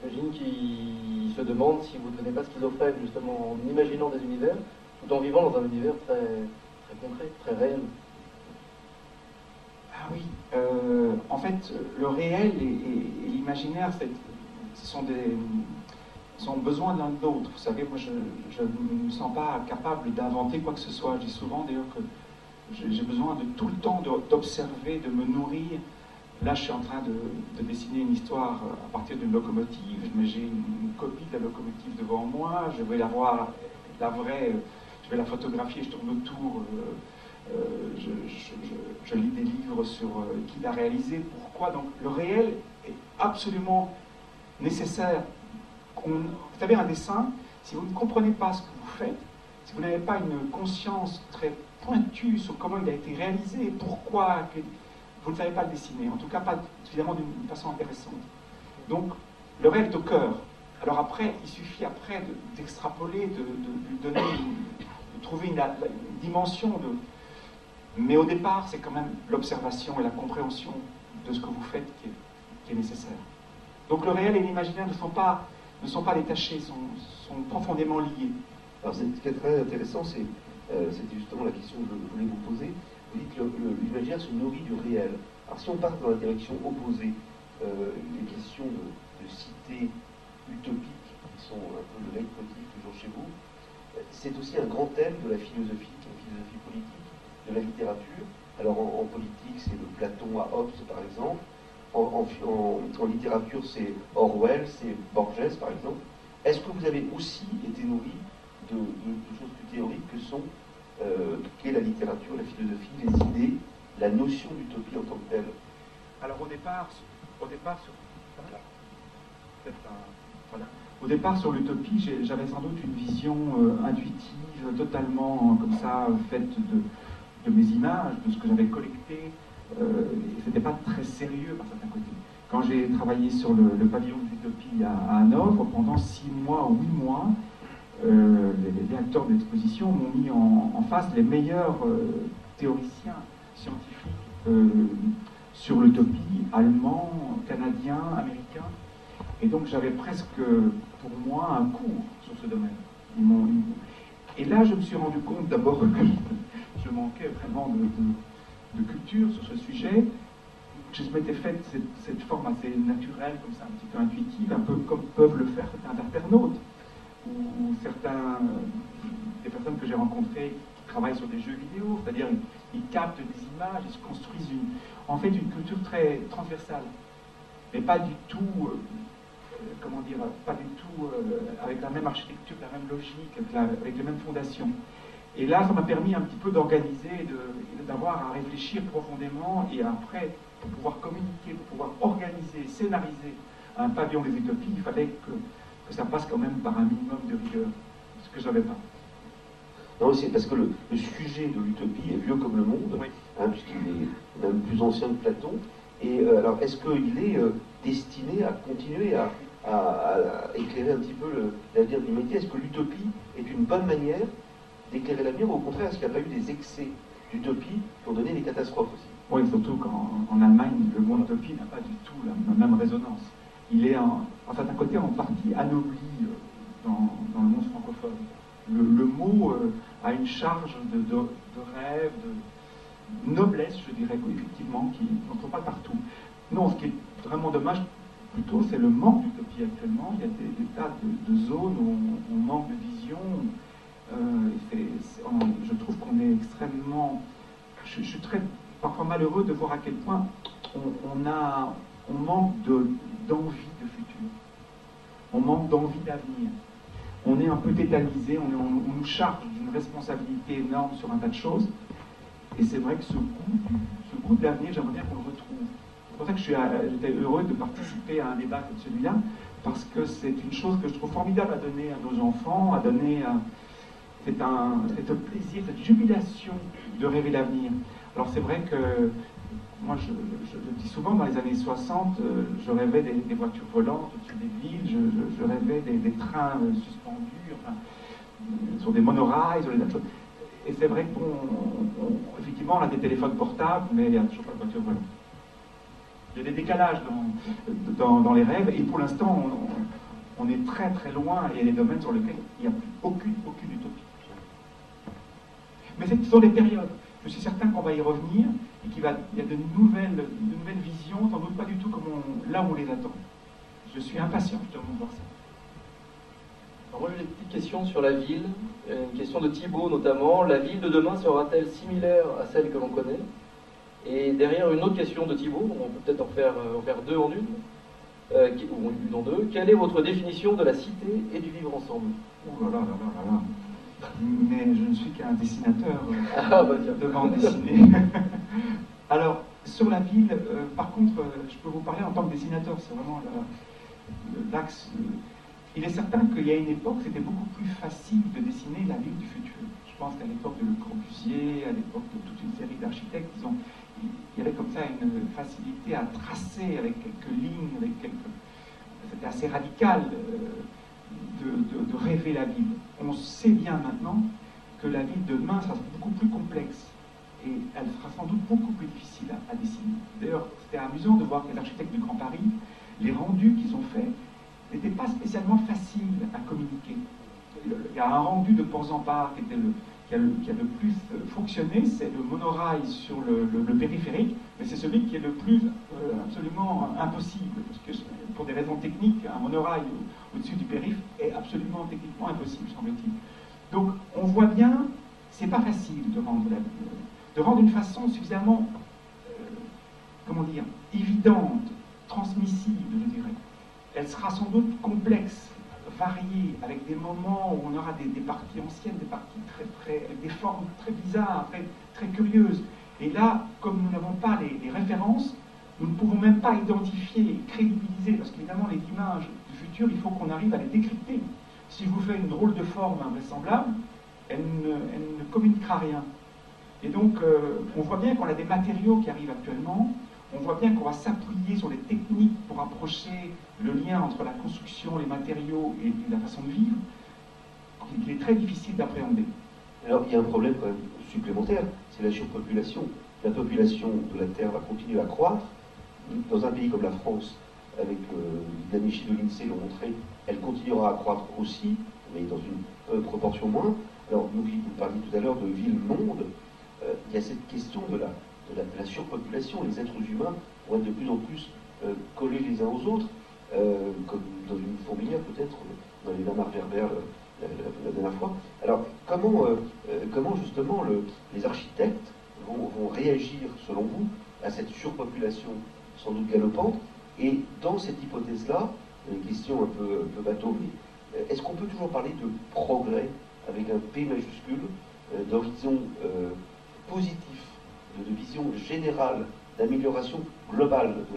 J'imagine qu'il se demande si vous ne devenez pas schizophrène justement en imaginant des univers tout en vivant dans un univers très, très concret, très réel. Ah oui, euh, en fait, le réel et, l'imaginaire, ce sont des sont besoin l'un de l'autre. Vous savez, moi, je ne me sens pas capable d'inventer quoi que ce soit. Je dis souvent, d'ailleurs, que j'ai besoin de tout le temps d'observer, de me nourrir. Là, je suis en train de, dessiner une histoire à partir d'une locomotive, mais j'ai une, copie de la locomotive devant moi. Je vais la voir, la vraie, je vais la photographier, je tourne autour. Euh, euh, je, lis des livres sur euh, qui l'a réalisé, pourquoi. Donc le réel est absolument nécessaire. vous savez, un dessin, si vous ne comprenez pas ce que vous faites, si vous n'avez pas une conscience très pointue sur comment il a été réalisé, pourquoi, vous ne savez pas le dessiner, en tout cas pas évidemment d'une façon intéressante. Donc le rêve au cœur. Alors après, il suffit après d'extrapoler, de, lui donner, de trouver une dimension de, mais au départ, c'est quand même l'observation et la compréhension de ce que vous faites qui est, nécessaire. Donc le réel et l'imaginaire ne sont pas, ne sont pas détachés, sont, sont profondément liés. Alors ce qui est très intéressant, euh, c'était justement la question que je voulais vous poser. Vous dites que l'imaginaire se nourrit du réel. Alors si on part dans la direction opposée, euh, les questions de, de cités utopiques, qui sont un peu le leitmotiv toujours chez vous, c'est aussi un grand thème de la philosophie, de la philosophie politique de la littérature. Alors en, politique, c'est le Platon à Hobbes, par exemple. En, littérature, c'est Orwell, c'est Borges, par exemple. Est-ce que vous avez aussi été nourri de, choses plus théoriques que sont euh, qu'est la littérature, la philosophie, les idées, la notion d'utopie en tant que telle Alors au départ, au départ sur... Au départ, sur l'utopie, j'avais sans doute une vision euh, intuitive, totalement comme ça, faite de, de mes images, de ce que j'avais collecté. Euh, et c'était pas très sérieux par certains côtés. Quand j'ai travaillé sur le, pavillon de l'utopie à, Hanovre, pendant six mois ou huit mois, les, directeurs de l'exposition m'ont mis en, face les meilleurs euh, théoriciens scientifiques euh, sur l'utopie, allemands, canadiens, américains. Et donc j'avais presque pour moi un cours sur ce domaine. et là, je me suis rendu compte d'abord [laughs] que je manquais vraiment de, culture sur ce sujet. Je m'étais fait cette, forme assez naturelle, comme ça, un petit peu intuitive, un peu comme peuvent le faire certains internautes, ou, certains, des personnes que j'ai rencontrées travaillent sur des jeux vidéo, c'est-à-dire ils, captent des images, ils se construisent une, en fait une culture très transversale, mais pas du tout, euh, comment dire, pas du tout euh, avec la même architecture, la même logique, avec les mêmes fondations. Et là, ça m'a permis un petit peu d'organiser, d'avoir à réfléchir profondément et après, pour pouvoir communiquer, pour pouvoir organiser, scénariser un pavillon des utopies, il fallait que, ça passe quand même par un minimum de rigueur, ce que je n'avais pas. Non, c'est parce que le, sujet de l'utopie est vieux comme le monde, hein, puisqu'il est même plus ancien que Platon. Et euh, alors, est-ce qu'il est euh, destiné à continuer à, éclairer un petit peu l'avenir du métier? Est-ce que l'utopie est une bonne manière d'éclairer l'avenir, ou au contraire, est-ce qu'il n'y a pas eu des excès d'utopie qui ont donné des catastrophes aussi? Oui, surtout qu'en Allemagne, le mot utopie n'a pas du tout la, même résonance. Il est, en, en certain côté, en partie anobli euh, dans, le monde francophone. Le, mot euh, a une charge de, rêve, de noblesse, je dirais, effectivement, qui n'entre pas partout. Non, ce qui est vraiment dommage, plutôt, c'est le manque d'utopie actuellement. Il y a des, tas de, zones où on, manque de vision, je trouve qu'on est extrêmement... Je, suis très parfois malheureux de voir à quel point on, a, on manque d'envie de, futur. On manque d'envie d'avenir. On est un peu tétanisé, on, nous charge d'une responsabilité énorme sur un tas de choses. Et c'est vrai que ce goût, ce de l'avenir, j'aimerais bien qu'on le retrouve. C'est pour ça que j'étais heureux de participer à un débat comme celui-là, parce que c'est une chose que je trouve formidable à donner à nos enfants, à donner à... C'est un, plaisir, cette jubilation de rêver l'avenir. Alors c'est vrai que moi, je, le dis souvent, dans les années 60, euh, je rêvais des, voitures volantes au-dessus des villes, je, rêvais des, trains euh, suspendus, enfin, sur des monorails, sur des choses. Et c'est vrai qu'effectivement, on, a des téléphones portables, mais il n'y a toujours pas de voiture volante. Il y a des décalages dans, dans, les rêves, et pour l'instant, on, est très très loin, et il y a des domaines sur lesquels il n'y a aucune, aucune utopie. Mais ce sont des périodes. Je suis certain qu'on va y revenir, et qu'il va, y a de nouvelles, de nouvelles visions, sans doute pas du tout comme là où on les attend. Je suis impatient de voir ça moi j'ai une petite question sur la ville, une question de Thibault notamment. La ville de demain sera-t-elle similaire à celle que l'on connaît? Et derrière une autre question de Thibault, on peut peut-être en faire, euh, en faire deux en une, euh, ou une en deux. Quelle est votre définition de la cité et du vivre ensemble? Oh là là là là là Mais je ne suis qu'un dessinateur ah, bah, de bande dessinée. [laughs] Alors, sur la ville, par contre, je peux vous parler en tant que dessinateur, c'est vraiment l'axe il est certain qu'il y a une époque, c'était beaucoup plus facile de dessiner la ville du futur. Je pense qu'à l'époque de Le Corbusier, à l'époque de toute une série d'architectes, il y avait comme ça une facilité à tracer avec quelques lignes, avec quelques... C'était assez radical euh, de, rêver la ville. On sait bien maintenant que la ville de demain sera beaucoup plus complexe et elle sera sans doute beaucoup plus difficile à, dessiner. D'ailleurs, c'était amusant de voir que les architectes du Grand Paris, les rendus qu'ils ont faits, n'était pas spécialement facile à communiquer. Il y a un rendu de Port-en-Part qui, qui, a le plus fonctionné, c'est le monorail sur le, périphérique, mais c'est celui qui est le plus euh, absolument impossible, parce que pour des raisons techniques, un monorail au-dessus du périph' est absolument techniquement impossible, semble-t-il. Donc on voit bien, c'est pas facile de rendre, de rendre une façon suffisamment, euh, comment dire, évidente, transmissible, je dirais, elle sera sans doute complexe, avec des moments où on aura des, parties anciennes, des parties très, très, des formes très bizarres, très, curieuses. Et là, comme nous n'avons pas les, références, nous ne pouvons même pas identifier et crédibiliser, parce qu'évidemment, les images du futur, il faut qu'on arrive à les décrypter. Si je vous fais une drôle de forme invraisemblable, elle ne, communiquera rien. Et donc, euh, on voit bien qu'on a des matériaux qui arrivent actuellement, on voit bien qu'on va s'appuyer sur les techniques pour approcher le lien entre la construction, les matériaux et la façon de vivre, qu'il est très difficile d'appréhender. Alors il y a un problème quand même supplémentaire, c'est la surpopulation. La population de la Terre va continuer à croître. Dans un pays comme la France, avec euh, de l'INSEE l'ont montré, elle continuera à croître aussi, mais dans une euh, proportion moins. Alors, nous, vous parliez tout à l'heure de ville-monde. Euh, il y a cette question de la, de la, surpopulation. Les êtres humains vont être de plus en plus euh, collés les uns aux autres, comme dans une fourmilière peut-être, dans les lamas berbères euh, la, dernière fois. Alors, comment, comment justement les architectes vont, réagir, selon vous, à cette surpopulation sans doute galopante? Et dans cette hypothèse-là, une question un peu, bateau, mais est-ce qu'on peut toujours parler de progrès avec un P majuscule, d'horizon positif de, vision générale d'amélioration globale de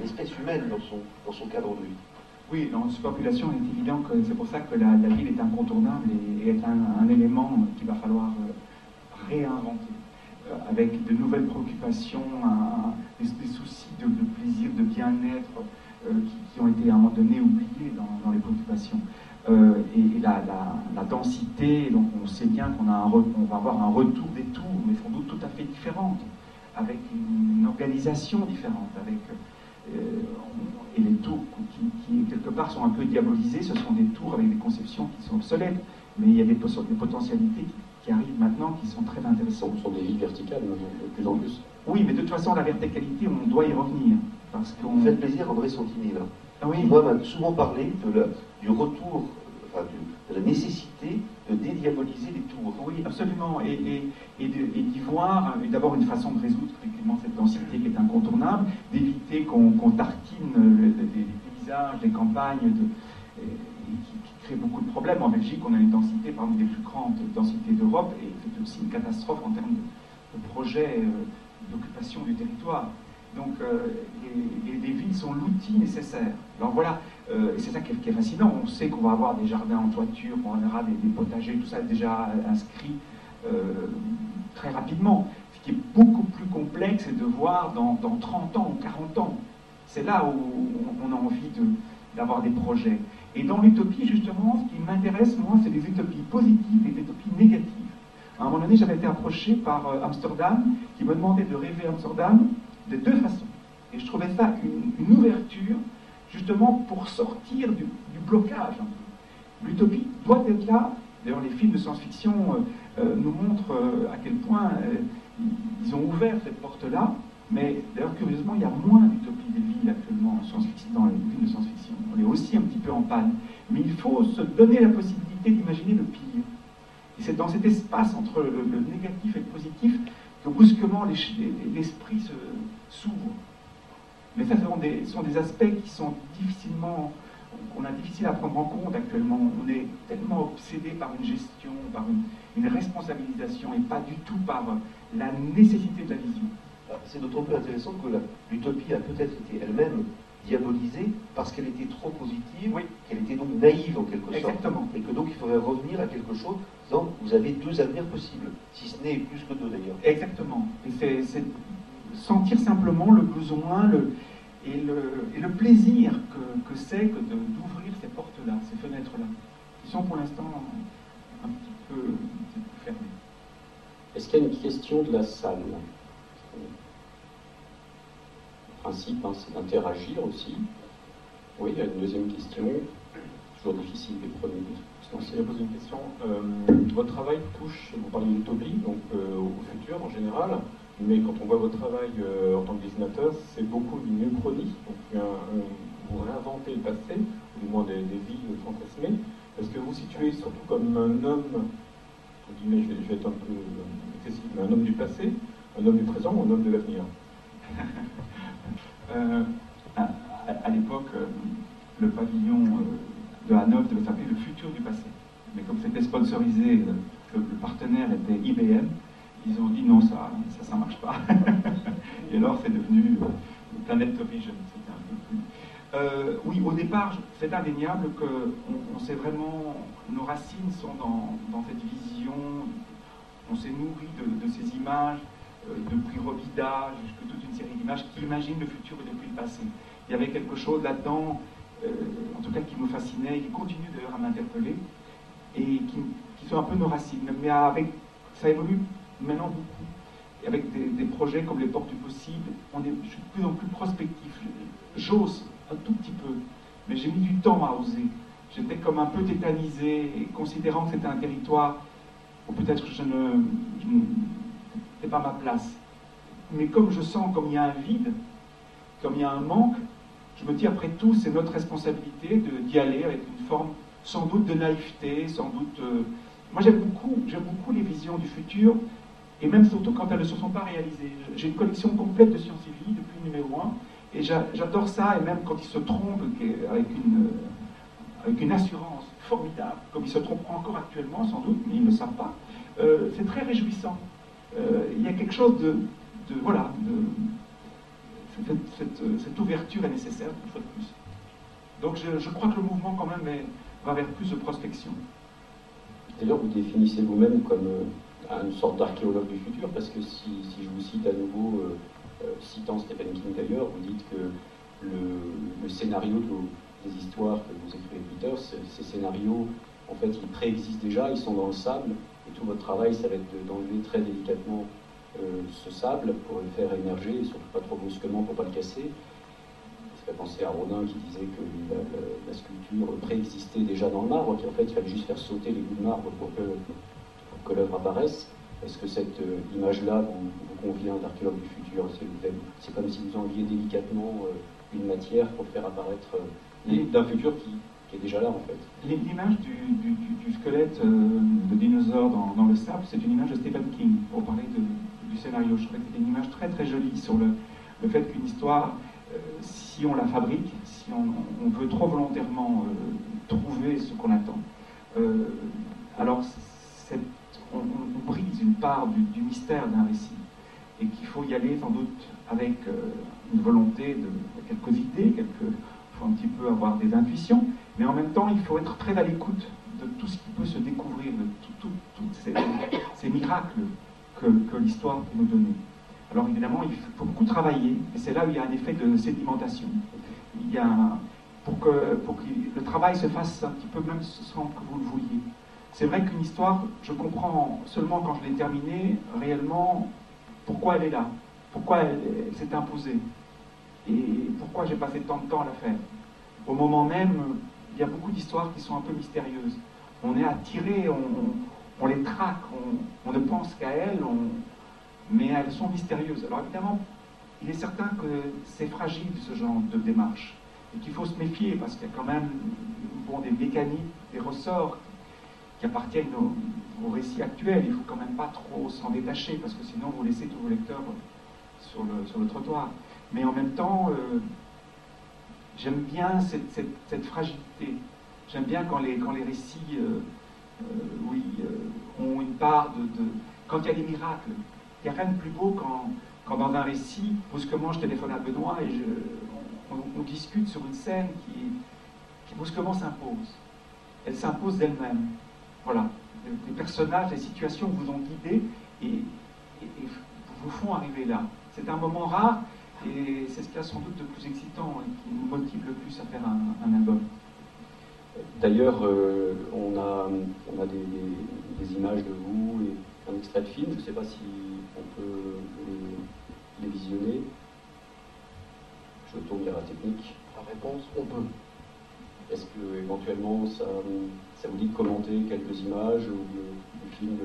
l'espèce humaine dans son, dans son cadre de vie. Oui, dans cette population, il est évident que c'est pour ça que la, ville est incontournable et, est un, élément qu'il va falloir euh, réinventer, euh, avec de nouvelles préoccupations, des, soucis de, plaisir, de bien-être euh, qui, ont été à un moment donné oubliés dans, les préoccupations. et, la, densité, donc on sait bien qu'on on va avoir un retour des tours, mais sans doute tout à fait différente, avec une organisation différente, avec et les tours qui, quelque part sont un peu diabolisés, ce sont des tours avec des conceptions qui sont obsolètes, mais il y a des, potentialités qui, arrivent maintenant qui sont très intéressantes. Ce sont des villes verticales de plus en plus. Oui, mais de toute façon, la verticalité, on doit y revenir. Parce qu'on... Vous faites plaisir, André Santini, ah oui. qui, moi, m'a souvent parlé de du retour, enfin, de la nécessité dédiaboliser les tours. Oui, absolument. Et, d'y voir, d'abord une façon de résoudre effectivement cette densité qui est incontournable, d'éviter qu'on tartine les, paysages, les campagnes, de, qui, crée beaucoup de problèmes. En Belgique, on a une densité parmi les plus grandes densités d'Europe, et c'est aussi une catastrophe en termes de, de projets euh, d'occupation du territoire. Donc euh, les, villes sont l'outil nécessaire. Alors voilà, euh, c'est ça qui est, fascinant. On sait qu'on va avoir des jardins en toiture, on aura des, potagers, tout ça est déjà inscrit euh, très rapidement. Ce qui est beaucoup plus complexe, c'est de voir dans, 30 ans ou 40 ans. C'est là où on, a envie d'avoir des projets. Et dans l'utopie, justement, ce qui m'intéresse, moi, c'est les utopies positives et les utopies négatives. À un moment donné, j'avais été approché par Amsterdam, qui me demandait de rêver Amsterdam de deux façons. Et je trouvais ça une, ouverture, justement, pour sortir du, blocage. L'utopie doit être là. D'ailleurs, les films de science-fiction euh, euh, nous montrent euh, à quel point ils ont ouvert cette porte-là. Mais d'ailleurs, curieusement, il y a moins d'utopie des villes actuellement dans les films de science-fiction. On est aussi un petit peu en panne. Mais il faut se donner la possibilité d'imaginer le pire. Et c'est dans cet espace entre le négatif et le positif que brusquement l'esprit s'ouvre. Mais ça, ce sont, des, sont des aspects qui sont difficilement, qu'on a difficile à prendre en compte actuellement. On est tellement obsédé par une gestion, par une, responsabilisation, et pas du tout par la nécessité de la vision. Ah, c'est d'autant plus intéressant que l'utopie a peut-être été elle-même diabolisée parce qu'elle était trop positive, qu'elle était donc naïve en quelque sorte. Et que donc il faudrait revenir à quelque chose donc vous avez deux avenirs possibles, si ce n'est plus que deux d'ailleurs. Exactement. Et c'est sentir simplement le besoin le, et, le, et le plaisir que, que c'est que d'ouvrir ces portes-là, ces fenêtres-là, qui sont pour l'instant un, petit peu, fermées. Est-ce qu'il y a une question de la salle? Le principe, hein, c'est d'interagir aussi. Oui, il y a une deuxième question. Toujours difficile de prendre de poser une question. Euh, votre travail touche, vous parlez d'utopie, donc euh, au futur en général, mais quand on voit votre travail euh, en tant que dessinateur, c'est beaucoup d'une uchronie, donc vous réinventez le passé, ou du moins des, des vies fantasmées. Est-ce que vous situez surtout comme un homme, je vais, je vais être un peu excessif, mais un homme du passé, un homme du présent ou un homme de l'avenir [laughs] À, l'époque, le pavillon de Hanovre devait s'appeler Le futur du passé. Mais comme c'était sponsorisé, euh, le, partenaire était IBM, ils ont dit non, ça, ça, ça marche pas. [laughs] Et alors, c'est devenu euh, Planet Vision. Un peu plus... Euh, oui, au départ, c'est indéniable que on, sait vraiment, nos racines sont dans, cette vision, on s'est nourri de, ces images, depuis Robida jusqu'à toute une série d'images qui imaginent le futur et depuis le passé. Il y avait quelque chose là-dedans euh, en tout cas qui me fascinaient, qui continuent d'ailleurs à m'interpeller, et qui, sont un peu nos racines. Mais avec, ça évolue maintenant beaucoup. Et avec des, projets comme les Portes du Possible, on est, je suis de plus en plus prospectif. J'ose un tout petit peu, mais j'ai mis du temps à oser. J'étais comme un peu tétanisé, considérant que c'était un territoire où peut-être je ne, pas ma place. Mais comme je sens comme il y a un vide, comme il y a un manque, je me dis, après tout, c'est notre responsabilité d'y aller avec une forme sans doute de naïveté, sans doute... Euh, moi, j'aime beaucoup, j'aime beaucoup les visions du futur, et même surtout quand elles ne se sont pas réalisées. J'ai une collection complète de sciences et vie depuis le numéro 1, et j'adore ça, et même quand ils se trompent avec une, assurance formidable, comme ils se trompent encore actuellement, sans doute, mais ils ne le savent pas, euh, c'est très réjouissant. Euh, il y a quelque chose de, voilà, de, cette, ouverture est nécessaire, une fois de plus. Donc je, crois que le mouvement quand même va vers plus de prospection. D'ailleurs, vous définissez vous-même comme une sorte d'archéologue du futur, parce que si, je vous cite à nouveau, euh, euh, citant Stephen King d'ailleurs, vous dites que le, scénario des histoires que vous écrivez Peter, ces scénarios, en fait, ils préexistent déjà, ils sont dans le sable, et tout votre travail, ça va être d'enlever très délicatement euh, ce sable pour le faire émerger, et surtout pas trop brusquement pour pas le casser. Ça fait penser à Rodin qui disait que la, sculpture préexistait déjà dans le marbre, qu'en fait il fallait juste faire sauter les bouts de marbre pour que, que l'œuvre apparaisse. Est-ce que cette euh, image-là vous, convient d'archéologue du futur C'est comme si vous enleviez délicatement euh, une matière pour faire apparaître d'un futur qui qui est déjà là en fait. L'image du, squelette de dinosaure dans, le sable, c'est une image de Stephen King, pour parler du scénario. Je trouvais que c'était une image très très jolie sur le, le fait qu'une histoire, si on la fabrique, si on, veut trop volontairement trouver ce qu'on attend, alors on, brise une part du, mystère d'un récit et qu'il faut y aller sans doute avec euh, une volonté de quelques idées, il faut un petit peu avoir des intuitions, mais en même temps il faut être très à l'écoute de tout ce qui peut se découvrir, de tous ces, miracles que, l'histoire peut nous donner. Alors évidemment, il faut beaucoup travailler, et c'est là où il y a un effet de sédimentation. Il y a pour que, pour que le travail se fasse un petit peu même sans que vous le vouliez. C'est vrai qu'une histoire, je comprends seulement quand je l'ai terminée, réellement, pourquoi elle est là, pourquoi elle, s'est imposée, et pourquoi j'ai passé tant de temps à la faire. Au moment même, il y a beaucoup d'histoires qui sont un peu mystérieuses. On est attiré, on, les traque, on, ne pense qu'à elles, mais elles sont mystérieuses. Alors évidemment, il est certain que c'est fragile ce genre de démarche, et qu'il faut se méfier, parce qu'il y a quand même bon, des mécaniques, des ressorts qui appartiennent au, récit actuel? Il ne faut quand même pas trop s'en détacher, parce que sinon vous laissez tous vos lecteurs sur le, trottoir. Mais en même temps, euh, j'aime bien cette, fragilité. J'aime bien quand les, quand les récits euh, euh, oui, ont une part de, Quand il y a des miracles. Il n'y a rien de plus beau quand, quand dans un récit, brusquement je téléphone à Benoît et je, on, discute sur une scène qui, qui brusquement s'impose. Elle s'impose d'elle-même. Voilà. Les personnages, les situations vous ont guidé et, vous font arriver là. C'est un moment rare et c'est ce qui a sans doute de plus excitant et qui nous motive le plus à faire un, album. D'ailleurs, euh, on a, on a des, images de vous et un extrait de film. Je ne sais pas si on peut les, visionner. Je tourne vers la technique. La réponse, on peut. Est-ce que éventuellement ça, ça vous dit de commenter quelques images ou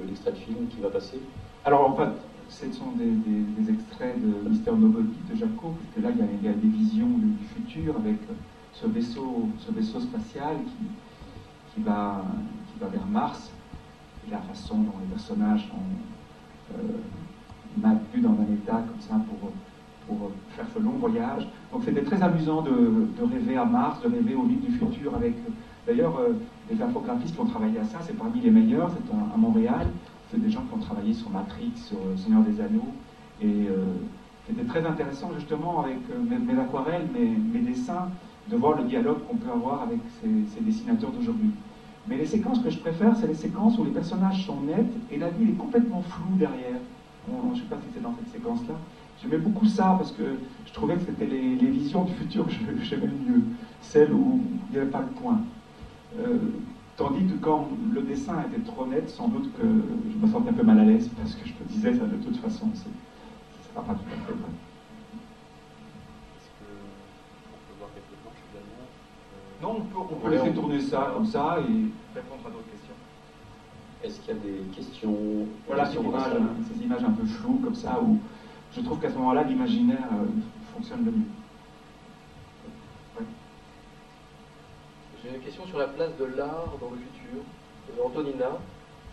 l'extrait de film qui va passer? Alors en fait, ce sont des, extraits de Mister Nobody de Jaco, puisque là il y, a, des visions du, futur avec ce vaisseau, ce vaisseau spatial qui, qui, va, qui va vers Mars, et la façon dont les personnages sont euh, maintenus dans un état comme ça pour, pour faire ce long voyage. Donc c'était très amusant de, rêver à Mars, de rêver au lit du futur avec D'ailleurs, euh, les infographistes qui ont travaillé à ça, c'est parmi les meilleurs, c'est à, Montréal. C'est des gens qui ont travaillé sur Matrix, sur Le Seigneur des Anneaux. Et euh, c'était très intéressant justement avec euh, mes, aquarelles, mes, dessins, de voir le dialogue qu'on peut avoir avec ces, dessinateurs d'aujourd'hui. Mais les séquences que je préfère, c'est les séquences où les personnages sont nets et la ville est complètement floue derrière. je ne sais pas si c'est dans cette séquence-là. J'aimais beaucoup ça parce que je trouvais que c'était les, visions du futur [laughs] que j'aimais le mieux, celles où il n'y avait pas le point. Euh, tandis que quand le dessin était trop net, sans doute que je me sentais un peu mal à l'aise parce que je me disais, ça, de toute façon, ce ne sera pas tout à fait vrai. Est-ce qu'on peut voir quelques planches également Non, on peut, on peut laisser tourner ça comme ça et répondre à d'autres questions. Est-ce qu'il y a des questions Voilà, ces images, ces images un peu floues comme ça, où je trouve qu'à ce moment-là, l'imaginaire euh, fonctionne le mieux. Une question sur la place de l'art dans le futur. Euh, Antonina,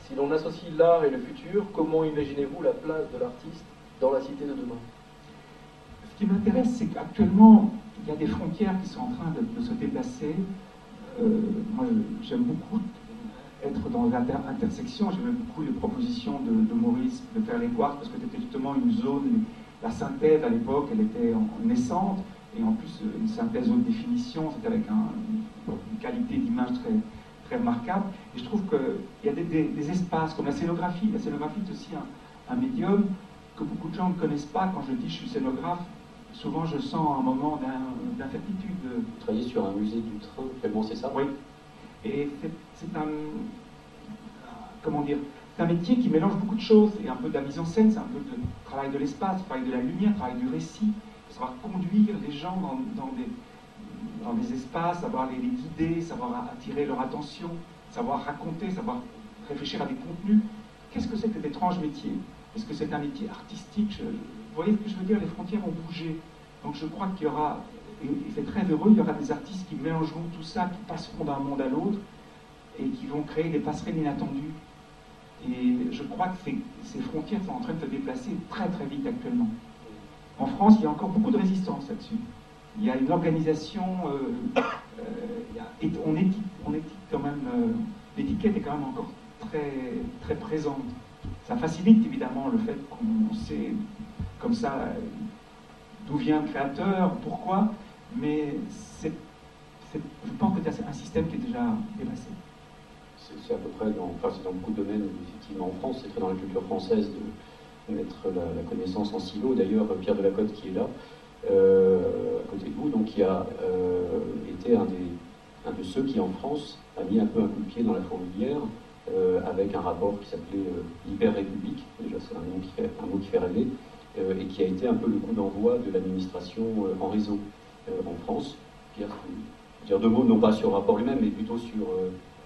si l'on associe l'art et le futur, comment imaginez-vous la place de l'artiste dans la cité de demain? Ce qui m'intéresse, c'est qu'actuellement, il y a des frontières qui sont en train de, se déplacer. Euh, moi, j'aime beaucoup être dans l'intersection. J'aime beaucoup les propositions de, Maurice de faire les quartz parce que c'était justement une zone, la synthèse à l'époque, elle était naissante et en plus une synthèse haute définition, c'était avec une qualité d'image très, très remarquable. Et je trouve qu'il y a des, espaces comme la scénographie. La scénographie est aussi un, médium que beaucoup de gens ne connaissent pas. Quand je dis je suis scénographe, souvent je sens un moment d'incertitude. Vous travaillez sur un musée du train, tellement c'est ça? Oui. Et c'est un. Comment dire c'est un métier qui mélange beaucoup de choses, et un peu de la mise en scène, c'est un peu de travail de l'espace, travail de la lumière, travail du récit, savoir conduire les gens dans, des, espaces, savoir les, guider, savoir attirer leur attention, savoir raconter, savoir réfléchir à des contenus. Qu'est-ce que c'est que cet étrange métier? Est-ce que c'est un métier artistique? Vous voyez ce que je veux dire? Les frontières ont bougé. Donc je crois qu'il y aura et, c'est très heureux, il y aura des artistes qui mélangeront tout ça, qui passeront d'un monde à l'autre, et qui vont créer des passerelles inattendues. Et je crois que ces, frontières sont en train de se déplacer très très vite actuellement. En France, il y a encore beaucoup de résistance là-dessus. Il y a une organisation, euh, euh, on, éthique, on quand même, euh, l'étiquette est quand même encore très, très présente. Ça facilite évidemment le fait qu'on sait comme ça d'où vient le créateur, pourquoi, mais je pense que c'est un système qui est déjà dépassé. C'est à peu près dans, enfin, dans beaucoup de domaines, effectivement en France, c'est très dans la culture française de mettre la, connaissance en silo. D'ailleurs, Pierre Delacote qui est là, euh, à côté de vous, donc qui a euh, été un, des, un de ceux qui en France a mis un peu un coup de pied dans la fourmilière euh, avec un rapport qui s'appelait Hyper-République, déjà c'est un, un, mot qui fait rêver, et qui a été un peu le coup d'envoi de l'administration en réseau en France. Pierre, dire deux mots, non pas sur le rapport lui-même, mais plutôt sur...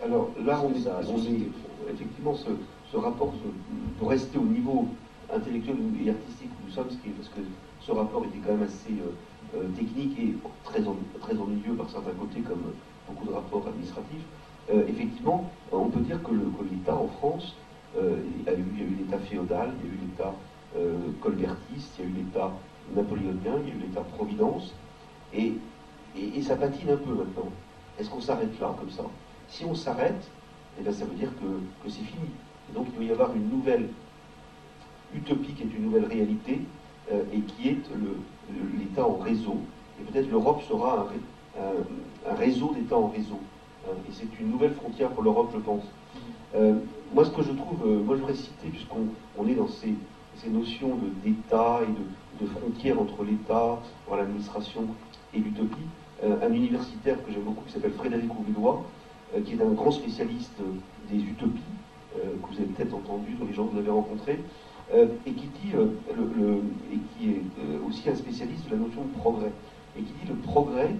Alors là, on est, effectivement, ce, ce rapport, pour rester au niveau intellectuel et artistique où nous sommes, parce que ce rapport était quand même assez euh, euh, technique et très, très ennuyeux par certains côtés, comme beaucoup de rapports administratifs. Euh, effectivement, on peut dire que l'État en France, il y a eu l'État féodal, il y a eu l'État colbertiste, il y a eu l'État napoléonien, il y a eu l'État providence, et, et, ça patine un peu maintenant. Est-ce qu'on s'arrête là, comme ça? Si on s'arrête, eh bien, ça veut dire que, que c'est fini. Donc il doit y avoir une nouvelle utopie qui est une nouvelle réalité, euh, et qui est l'État en réseau. Et peut-être l'Europe sera un, réseau d'États en réseau. Hein, et c'est une nouvelle frontière pour l'Europe, je pense. Euh, moi, ce que je trouve, euh, moi je voudrais citer, puisqu'on est dans ces, notions d'État et de, frontières entre l'État, l'administration et l'utopie, un universitaire que j'aime beaucoup qui s'appelle Frédéric Rouvidois, qui est un grand spécialiste des utopies, que vous avez peut-être entendu, dont les gens que vous avez rencontrés, euh, et qui dit, euh, le, et qui est euh, aussi un spécialiste de la notion de progrès, et qui dit le progrès,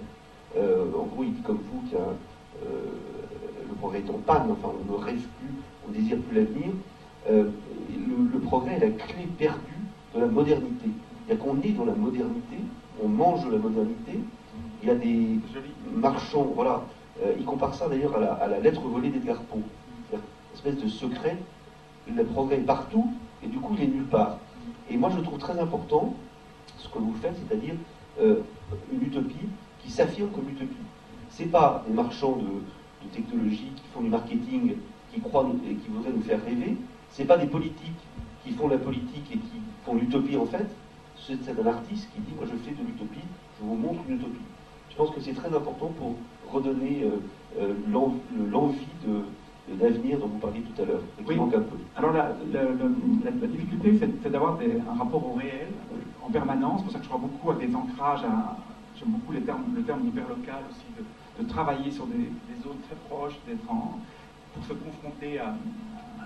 en gros il dit comme vous qu'il le progrès est en panne, enfin on ne rêve plus, on désire plus l'avenir, le, progrès est la clé perdue de la modernité. C'est-à-dire qu'on est dans la modernité, on mange de la modernité, il y a des marchands, voilà, il compare ça d'ailleurs à la, lettre volée d'Edgar Poe, une espèce de secret, le progrès est partout, et du coup il est nulle part. Et moi je trouve très important ce que vous faites, c'est-à-dire euh, une utopie qui s'affirme comme utopie. Ce n'est pas des marchands de, technologie qui font du marketing, qui croient et qui voudraient nous faire rêver. Ce n'est pas des politiques qui font la politique et qui font l'utopie en fait. C'est un artiste qui dit moi je fais de l'utopie, je vous montre une utopie. Je pense que c'est très important pour redonner euh, euh, l'envie de, l'avenir dont vous parliez tout à l'heure, oui. un peu. Alors la, difficulté, c'est d'avoir un rapport au réel euh, en permanence. C'est pour ça que je crois beaucoup à des ancrages, j'aime beaucoup les termes, le terme hyperlocal aussi, de, travailler sur des, zones très proches, d'être pour se confronter à,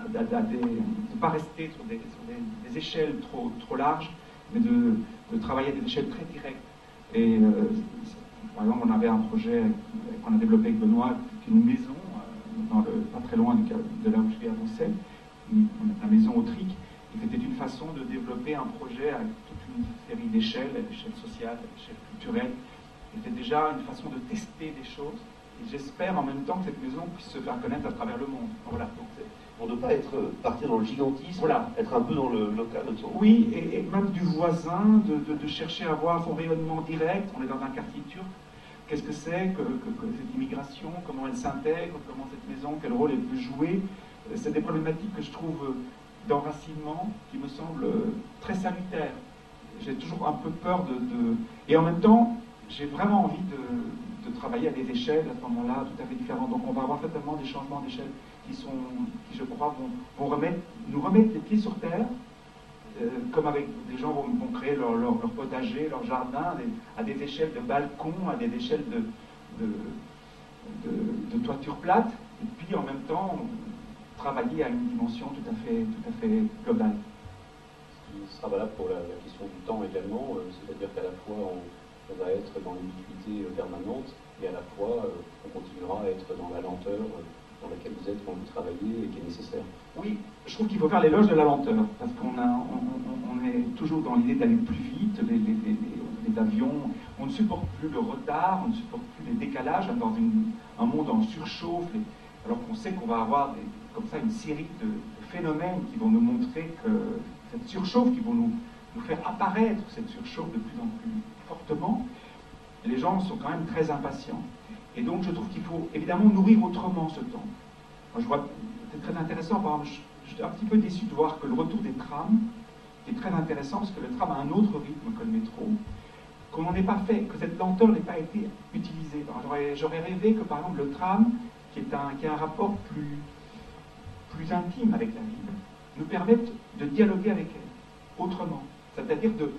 des, de ne pas rester sur, des, échelles trop, trop larges, mais de, travailler à des échelles très directes. Et euh, par exemple, on avait un projet qu'on a développé avec Benoît, une maison pas très loin de, là où je vis à Bruxelles, la maison Autrique, et c'était une façon de développer un projet avec toute une série d'échelles, à l'échelle sociale, à l'échelle culturelle. C'était déjà une façon de tester des choses, et j'espère en même temps que cette maison puisse se faire connaître à travers le monde. Voilà. pour ne pas être partir dans le gigantisme, voilà. être un peu dans le local. Oui, et, même du voisin, de, de, chercher à voir son rayonnement direct. On est dans un quartier turc, Qu'est-ce que c'est que, cette immigration? Comment elle s'intègre? Comment cette maison? Quel rôle elle peut jouer? Euh, C'est des problématiques que je trouve euh, d'enracinement qui me semblent euh, très salutaires. J'ai toujours un peu peur de, Et en même temps, j'ai vraiment envie de, travailler à des échelles à ce moment-là tout à fait différentes. Donc on va avoir certainement des changements d'échelle qui, sont, qui, je crois, vont, nous remettre les pieds sur terre euh, comme avec des gens vont, vont créer leur, potager, leur jardin, à des, échelles de balcons, à des échelles de, toiture plate, et puis en même temps travailler à une dimension tout à fait, globale. Ce sera valable pour la, question du temps également, euh, c'est-à-dire qu'à la fois on, va être dans l'ubiquité euh, permanente et à la fois on continuera à être dans la lenteur dans laquelle vous êtes quand vous travaillez et qui est nécessaire. Oui, je trouve qu'il faut faire l'éloge de la lenteur, parce qu'on on, est toujours dans l'idée d'aller plus vite, les, avions, on, ne supporte plus le retard, on ne supporte plus les décalages dans un monde en surchauffe, alors qu'on sait qu'on va avoir comme ça une série de, phénomènes qui vont nous montrer que cette surchauffe, qui vont nous faire apparaître cette surchauffe de plus en plus fortement, les gens sont quand même très impatients. Et donc je trouve qu'il faut évidemment nourrir autrement ce temps. Je vois, c'est très intéressant, par je, suis un petit peu déçu de voir que le retour des trams est très intéressant parce que le tram a un autre rythme que le métro qu'on n'en ait pas fait, que cette lenteur n'ait pas été utilisée. J'aurais rêvé que, par exemple, le tram, qui, est un, qui a un rapport plus, plus intime avec la ville, nous permette de dialoguer avec elle autrement. C'est-à-dire de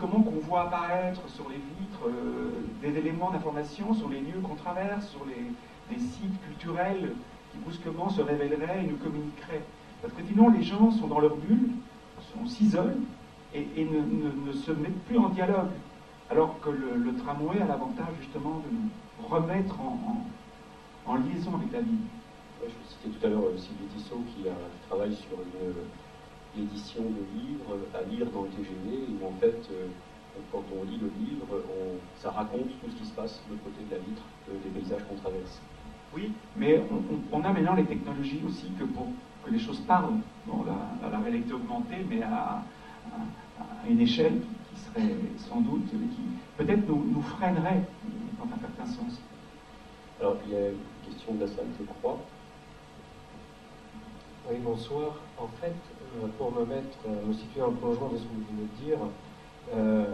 comment qu'on voit apparaître sur les vitres euh, des éléments d'information sur les lieux qu'on traverse, sur les, sites culturels qui brusquement se révéleraient et nous communiqueraient. Parce que sinon, les gens sont dans leur bulle, on s'isole et, ne, se mettent plus en dialogue alors que le, tramway a l'avantage justement de nous remettre en, liaison avec la vie. je citais tout à l'heure euh, Sylvie Tissot qui, travaille sur l'édition de livres à lire dans le TGV, où en fait, euh, quand on lit le livre, ça raconte tout ce qui se passe de l'autre côté de la vitre, des paysages qu'on traverse. Oui, mais on, a maintenant les technologies aussi que pour que les choses parlent, bon, la, la réalité augmentée, mais à, à une échelle sans doute, qui peut-être nous, nous freinerait dans un certain sens. Alors, il y a une question de la salle, je crois. Oui, bonsoir. En fait, euh, pour me mettre, euh, me situer en plongeant de ce que vous venez de dire, euh,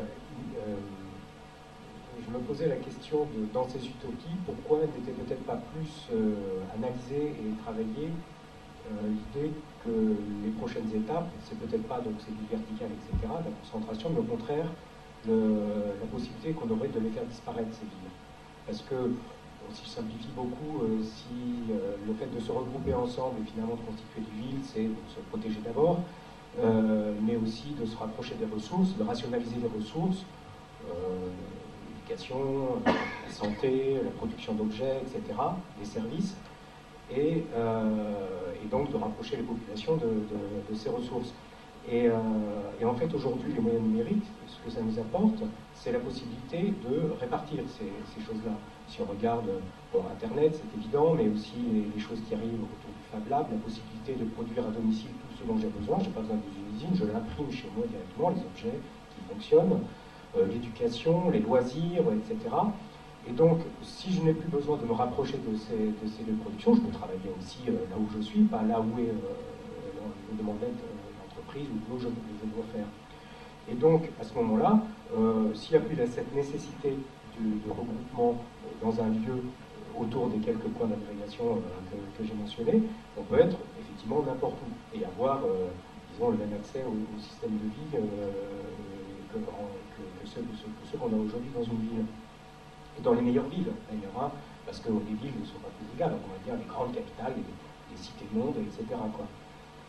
je me posais la question de, dans ces utopies, pourquoi n'était peut-être pas plus analysée et travaillée l'idée que les prochaines étapes, c'est peut-être pas donc c'est du vertical, etc., la concentration, mais au contraire, la possibilité qu'on aurait de les faire disparaître, ces villes. Parce que, si je simplifie beaucoup, euh, si euh, le fait de se regrouper ensemble et finalement de constituer des villes, c'est se protéger d'abord, euh, mais aussi de se rapprocher des ressources, de rationaliser les ressources, l'éducation, la santé, la production d'objets, etc., les services, et, donc de rapprocher les populations de, ces ressources. Et, en fait, aujourd'hui, les moyens numériques, ce que ça nous apporte, c'est la possibilité de répartir ces, choses-là. Si on regarde pour Internet, c'est évident, mais aussi les, choses qui arrivent autour du Fab Lab, la possibilité de produire à domicile tout ce dont j'ai besoin. Je n'ai pas besoin d'une usine, je l'imprime chez moi directement, les objets qui fonctionnent, euh, l'éducation, les loisirs, etc. Et donc, si je n'ai plus besoin de me rapprocher de ces, de ces deux productions, je peux travailler aussi euh, là où je suis, pas là où est euh, le demandait l'entreprise ou où je, je, dois faire. Et donc, à ce moment-là, s'il n'y a plus cette nécessité de, regroupement dans un lieu autour des quelques points d'agrégation que, j'ai mentionnés, on peut être effectivement n'importe où et avoir, disons, le même accès au, système de vie que, ceux, qu'on a aujourd'hui dans une ville dans les meilleures villes, d'ailleurs, hein, parce que les villes ne sont pas plus égales, on va dire les grandes capitales, les, cités-mondes, etc. Quoi.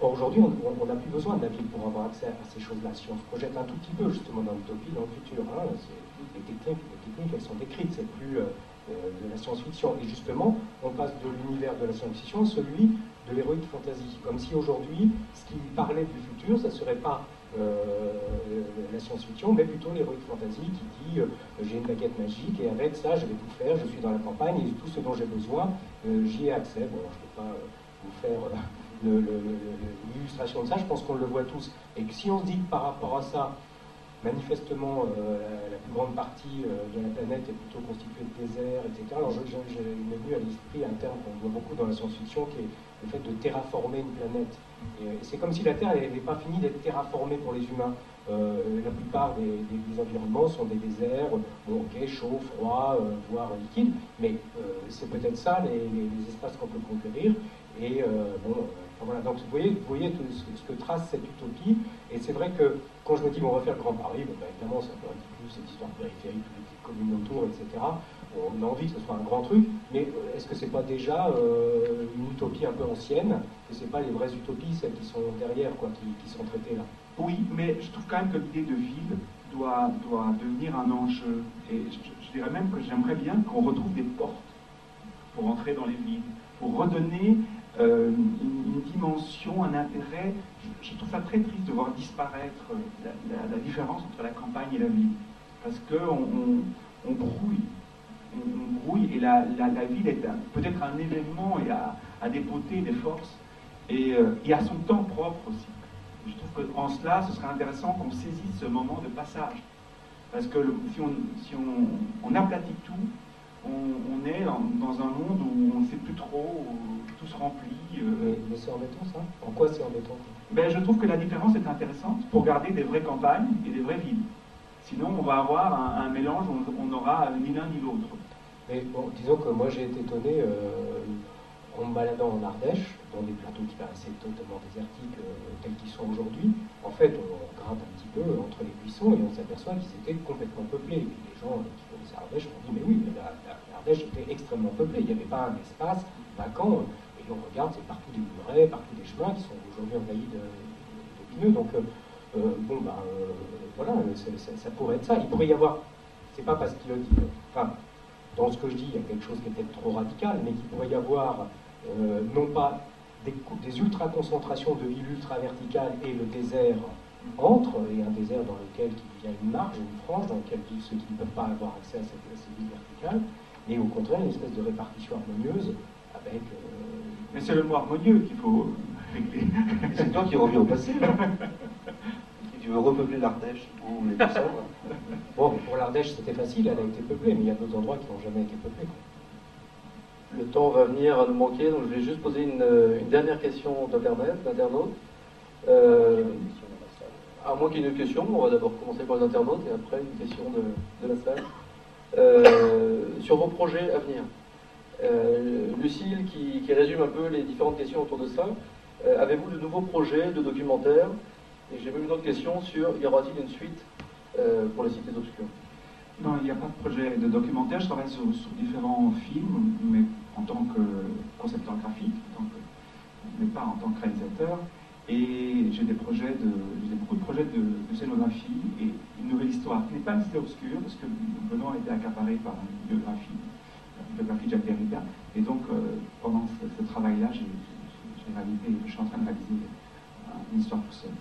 Or, aujourd'hui, on n'a plus besoin de la ville pour avoir accès à ces choses-là. Si on se projette un tout petit peu, justement, dans l'utopie, dans le futur, hein, les, techniques, les techniques, elles sont décrites, c'est plus euh, euh, de la science-fiction. Et justement, on passe de l'univers de la science-fiction à celui de l'héroïque fantasy. Comme si aujourd'hui, ce qui parlait du futur, ça ne serait pas euh, la science-fiction, mais plutôt l'héroïque fantasy qui dit j'ai une baguette magique et avec ça je vais tout faire, je suis dans la campagne et tout ce dont j'ai besoin, j'y ai accès. Bon, je ne peux pas vous faire l'illustration de ça, je pense qu'on le voit tous. Et que si on se dit que par rapport à ça, manifestement, la, plus grande partie de la planète est plutôt constituée de déserts, etc. Alors, j'ai venu à l'esprit un terme qu'on voit beaucoup dans la science-fiction, qui est le fait de terraformer une planète. Euh, c'est comme si la Terre n'avait pas fini d'être terraformée pour les humains. Euh, la plupart des, environnements sont des déserts, bon, ok, chaud, froid, euh, voire liquide, mais c'est peut-être ça les, espaces qu'on peut conquérir. Et voilà. Donc vous voyez, vous voyez tout ce, que trace cette utopie. Et c'est vrai que quand je me dis bon, on va faire le Grand Paris, bah, évidemment, ça peut un petit peu cette histoire périphérique, toutes les petites communes autour, etc on a envie que ce soit un grand truc, mais est-ce que c'est pas déjà euh, une utopie un peu ancienne, que c'est pas les vraies utopies, celles qui sont derrière, quoi, qui, sont traitées là? Oui, mais je trouve quand même que l'idée de ville doit, doit devenir un enjeu. Et je, dirais même que j'aimerais bien qu'on retrouve des portes pour entrer dans les villes, pour redonner euh, une, dimension, un intérêt. Je, trouve ça très triste de voir disparaître la, différence entre la campagne et la ville. Parce qu'on on. On, brouille et la, ville est peut-être un événement et a, des beautés, des forces, et, il a son temps propre aussi. Je trouve qu'en cela, ce serait intéressant qu'on saisisse ce moment de passage. Parce que si, on, si on, aplatit tout, on, est dans, un monde où on ne sait plus trop, où tout se remplit. Euh. Mais, c'est embêtant ça? En quoi c'est embêtant? Ben, Je trouve que la différence est intéressante pour garder des vraies campagnes et des vraies villes. Sinon, on va avoir un, mélange où on n'aura ni l'un ni l'autre. Mais bon, disons que moi j'ai été étonné euh, en me baladant en Ardèche, dans des plateaux qui paraissaient totalement désertiques euh, tels qu'ils sont aujourd'hui. En fait, on, gratte un petit peu entre les buissons et on s'aperçoit qu'ils étaient complètement peuplés. Les gens qui connaissent Ardèche m'ont dit Mais oui, mais l'Ardèche était extrêmement peuplée. Il n'y avait pas un espace vacant. Et on regarde, c'est partout des murets, partout des chemins qui sont aujourd'hui envahis de, de, Donc, euh, euh, bon, ben voilà, ça pourrait être ça. Il pourrait y avoir, c'est pas parce qu'il le dit, enfin, dans ce que je dis, il y a quelque chose qui est peut-être trop radical, mais qu'il pourrait y avoir non pas des, des ultra-concentrations de villes ultra-verticales et le désert entre, et un désert dans lequel il y a une marge, une frange, dans lequel vivent ceux qui ne peuvent pas avoir accès à, ces villes verticales, et au contraire une espèce de répartition harmonieuse avec... Euh, Mais c'est le mot harmonieux qu'il faut c'est toi qui reviens au passé, là [laughs] Tu veux repeupler l'Ardèche ou les [laughs] Bon, pour l'Ardèche, c'était facile, elle a été peuplée, mais il y a d'autres endroits qui n'ont jamais été peuplés le temps va venir à nous manquer, donc je vais juste poser une, euh, dernière question d'Internet, d'internaute. Euh, à moins qu'il y ait une question, on va d'abord commencer par les internautes et après une question de, la salle. Euh, sur vos projets à venir. Lucille, qui, résume un peu les différentes questions autour de ça, avez-vous de nouveaux projets de documentaires Et j'ai même une autre question sur y aura-t-il une suite pour les cités obscures non, il n'y a pas de projet de documentaire. Je travaille sur, différents films, mais en tant que concepteur graphique, mais pas en tant que réalisateur. Et j'ai des projets de, j'ai beaucoup de projets de, scénographie et une nouvelle histoire qui n'est pas une cité obscure, parce que Benoît a été accaparé par une biographie, une biographie de Jacques Derrida. Et donc, euh, pendant ce, travail-là, je suis en train de réaliser une histoire tout seul.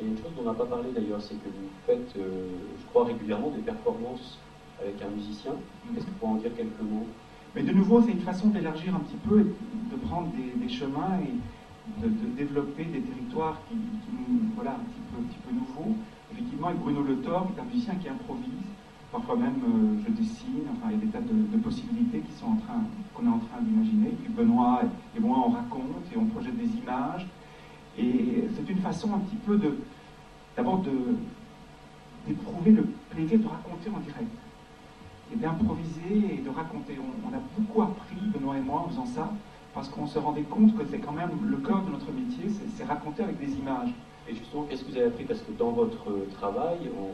Et une chose dont on n'a pas parlé d'ailleurs, c'est que vous faites, euh, je crois, régulièrement des performances avec un musicien. Est-ce que vous pouvez en dire quelques mots? Mais de nouveau, c'est une façon d'élargir un petit peu, de prendre des, chemins et de, développer des territoires qui, voilà, un petit, peu, un petit peu nouveaux. Effectivement, avec Bruno Le Thor, qui est un musicien qui improvise. Parfois même, euh, je dessine. Enfin, il y a des tas de, possibilités qui sont en train, qu'on est en train d'imaginer. Puis Benoît et moi, on raconte et on projette des images. Et c'est une façon un petit peu de, d'abord d'éprouver le plaisir de raconter en direct et d'improviser et de raconter. On, a beaucoup appris, Benoît et moi, en faisant ça, parce qu'on se rendait compte que c'est quand même le cœur de notre métier, c'est raconter avec des images. Et justement, qu'est-ce que vous avez appris? Parce que dans votre travail, on,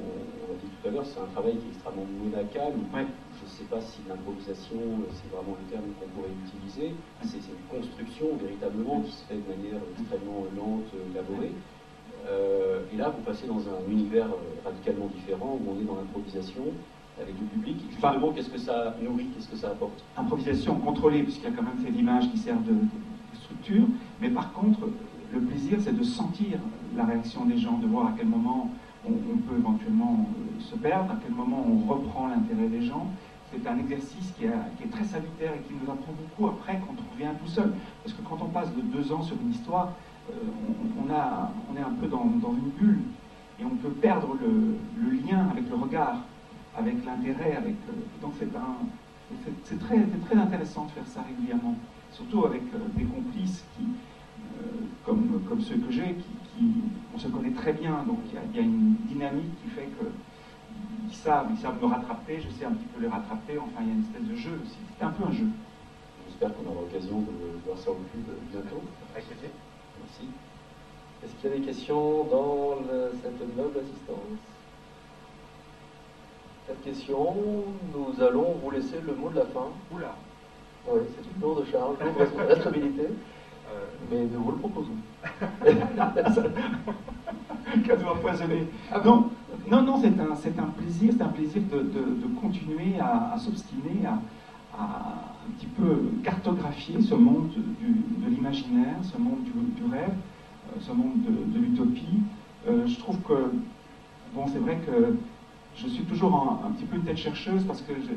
l'a dit tout à l'heure, c'est un travail qui est extrêmement monacal. Je ne sais pas si l'improvisation, c'est vraiment le terme qu'on pourrait utiliser. C'est une construction véritablement qui se fait de manière extrêmement lente, élaborée. Euh, et là, vous passez dans un univers radicalement différent où on est dans l'improvisation avec le public. Justement, qu'est-ce que ça nourrit, qu'est-ce que ça apporte? Improvisation contrôlée, puisqu'il y a quand même ces images qui servent de structure. Mais par contre, le plaisir, c'est de sentir la réaction des gens, de voir à quel moment on, peut éventuellement euh, se perdre, à quel moment on reprend l'intérêt des gens. C'est un exercice qui, est très salutaire et qui nous apprend beaucoup après quand on revient tout seul. Parce que quand on passe de deux ans sur une histoire, euh, on, est un peu dans, une bulle et on peut perdre le, lien avec le regard, avec l'intérêt. Euh, donc c'est très intéressant de faire ça régulièrement, surtout avec des complices qui, comme, comme ceux que j'ai, qui, on se connaît très bien, donc il y, a une dynamique qui fait que ils savent, ils savent me rattraper, je sais un petit peu les rattraper, enfin il y a une espèce de jeu aussi. C'est un peu un jeu. J'espère qu'on aura l'occasion de voir ça au cube bientôt. Merci. Est-ce qu'il y a des questions dans cette noble assistance? Cette question, nous allons vous laisser le mot de la fin. Oula Oui, c'est une lourde charge, lourde responsabilité. [laughs] Euh, mais nous vous le proposons. [laughs] Cadeau empoisonné. Ah non, non, non c'est un, c'est un plaisir, c'est un plaisir de, de, continuer à, s'obstiner, à, un petit peu cartographier ce monde du, de l'imaginaire, ce monde du, rêve, euh, ce monde de, l'utopie. Euh, je trouve que, bon, c'est vrai que je suis toujours un, petit peu une tête chercheuse parce que je,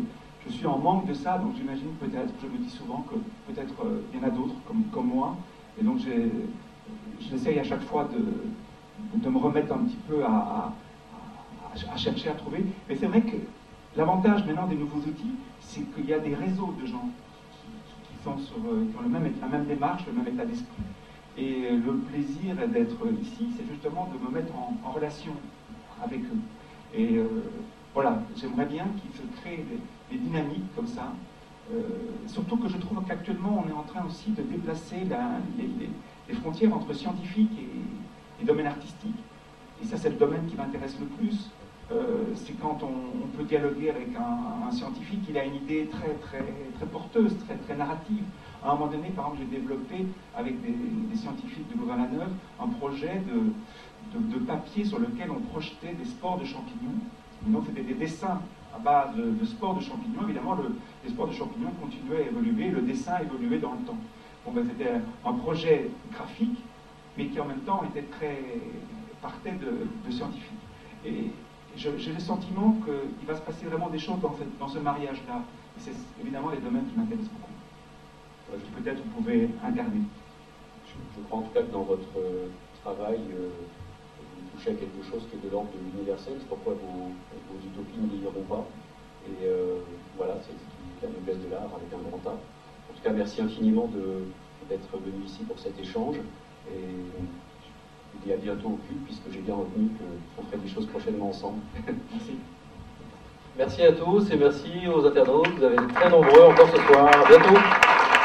suis en manque de ça, donc j'imagine peut-être, je me dis souvent que peut-être euh, il y en a d'autres comme, comme moi, et donc j'essaye à chaque fois de, de, me remettre un petit peu à, à, chercher à trouver. Mais c'est vrai que l'avantage maintenant des nouveaux outils, c'est qu'il y a des réseaux de gens qui, sont sur, euh, qui ont le même, la même démarche, le même état d'esprit. Et le plaisir d'être ici, c'est justement de me mettre en, relation avec eux. Et euh, voilà, j'aimerais bien qu'il se crée des, dynamiques comme ça. Euh, surtout que je trouve qu'actuellement, on est en train aussi de déplacer les, frontières entre scientifique et, et domaine artistique. Et ça, c'est le domaine qui m'intéresse le plus. Euh, c'est quand on, peut dialoguer avec un, scientifique, il a une idée très, très, très porteuse, très, très narrative. À un moment donné, par exemple, j'ai développé avec des, scientifiques de Louvain-la-Neuve un projet de, de, papier sur lequel on projetait des spores de champignons. donc, c'était des dessins à base de, spores de champignons. Évidemment, le, les spores de champignons continuaient à évoluer, le dessin évoluait dans le temps. Bon, ben, c'était un projet graphique, mais qui en même temps était très partait de, de scientifiques. Et, j'ai le sentiment qu'il va se passer vraiment des choses dans, dans ce mariage-là. C'est évidemment les domaines qui m'intéressent beaucoup. Euh, peut-être vous pouvez incarner. Je, crois en tout cas que dans votre euh, travail, euh, à quelque chose qui est de l'ordre de l'universel. C'est pourquoi vos, utopies ne vieilliront pas. Et voilà, c'est la noblesse de l'art avec un grand A. En tout cas, merci infiniment d'être venu ici pour cet échange. Et je dis à bientôt au cul, puisque j'ai bien retenu qu'on ferait des choses prochainement ensemble. [laughs] merci. Merci à tous et merci aux internautes. Vous avez été très nombreux encore ce soir. À bientôt.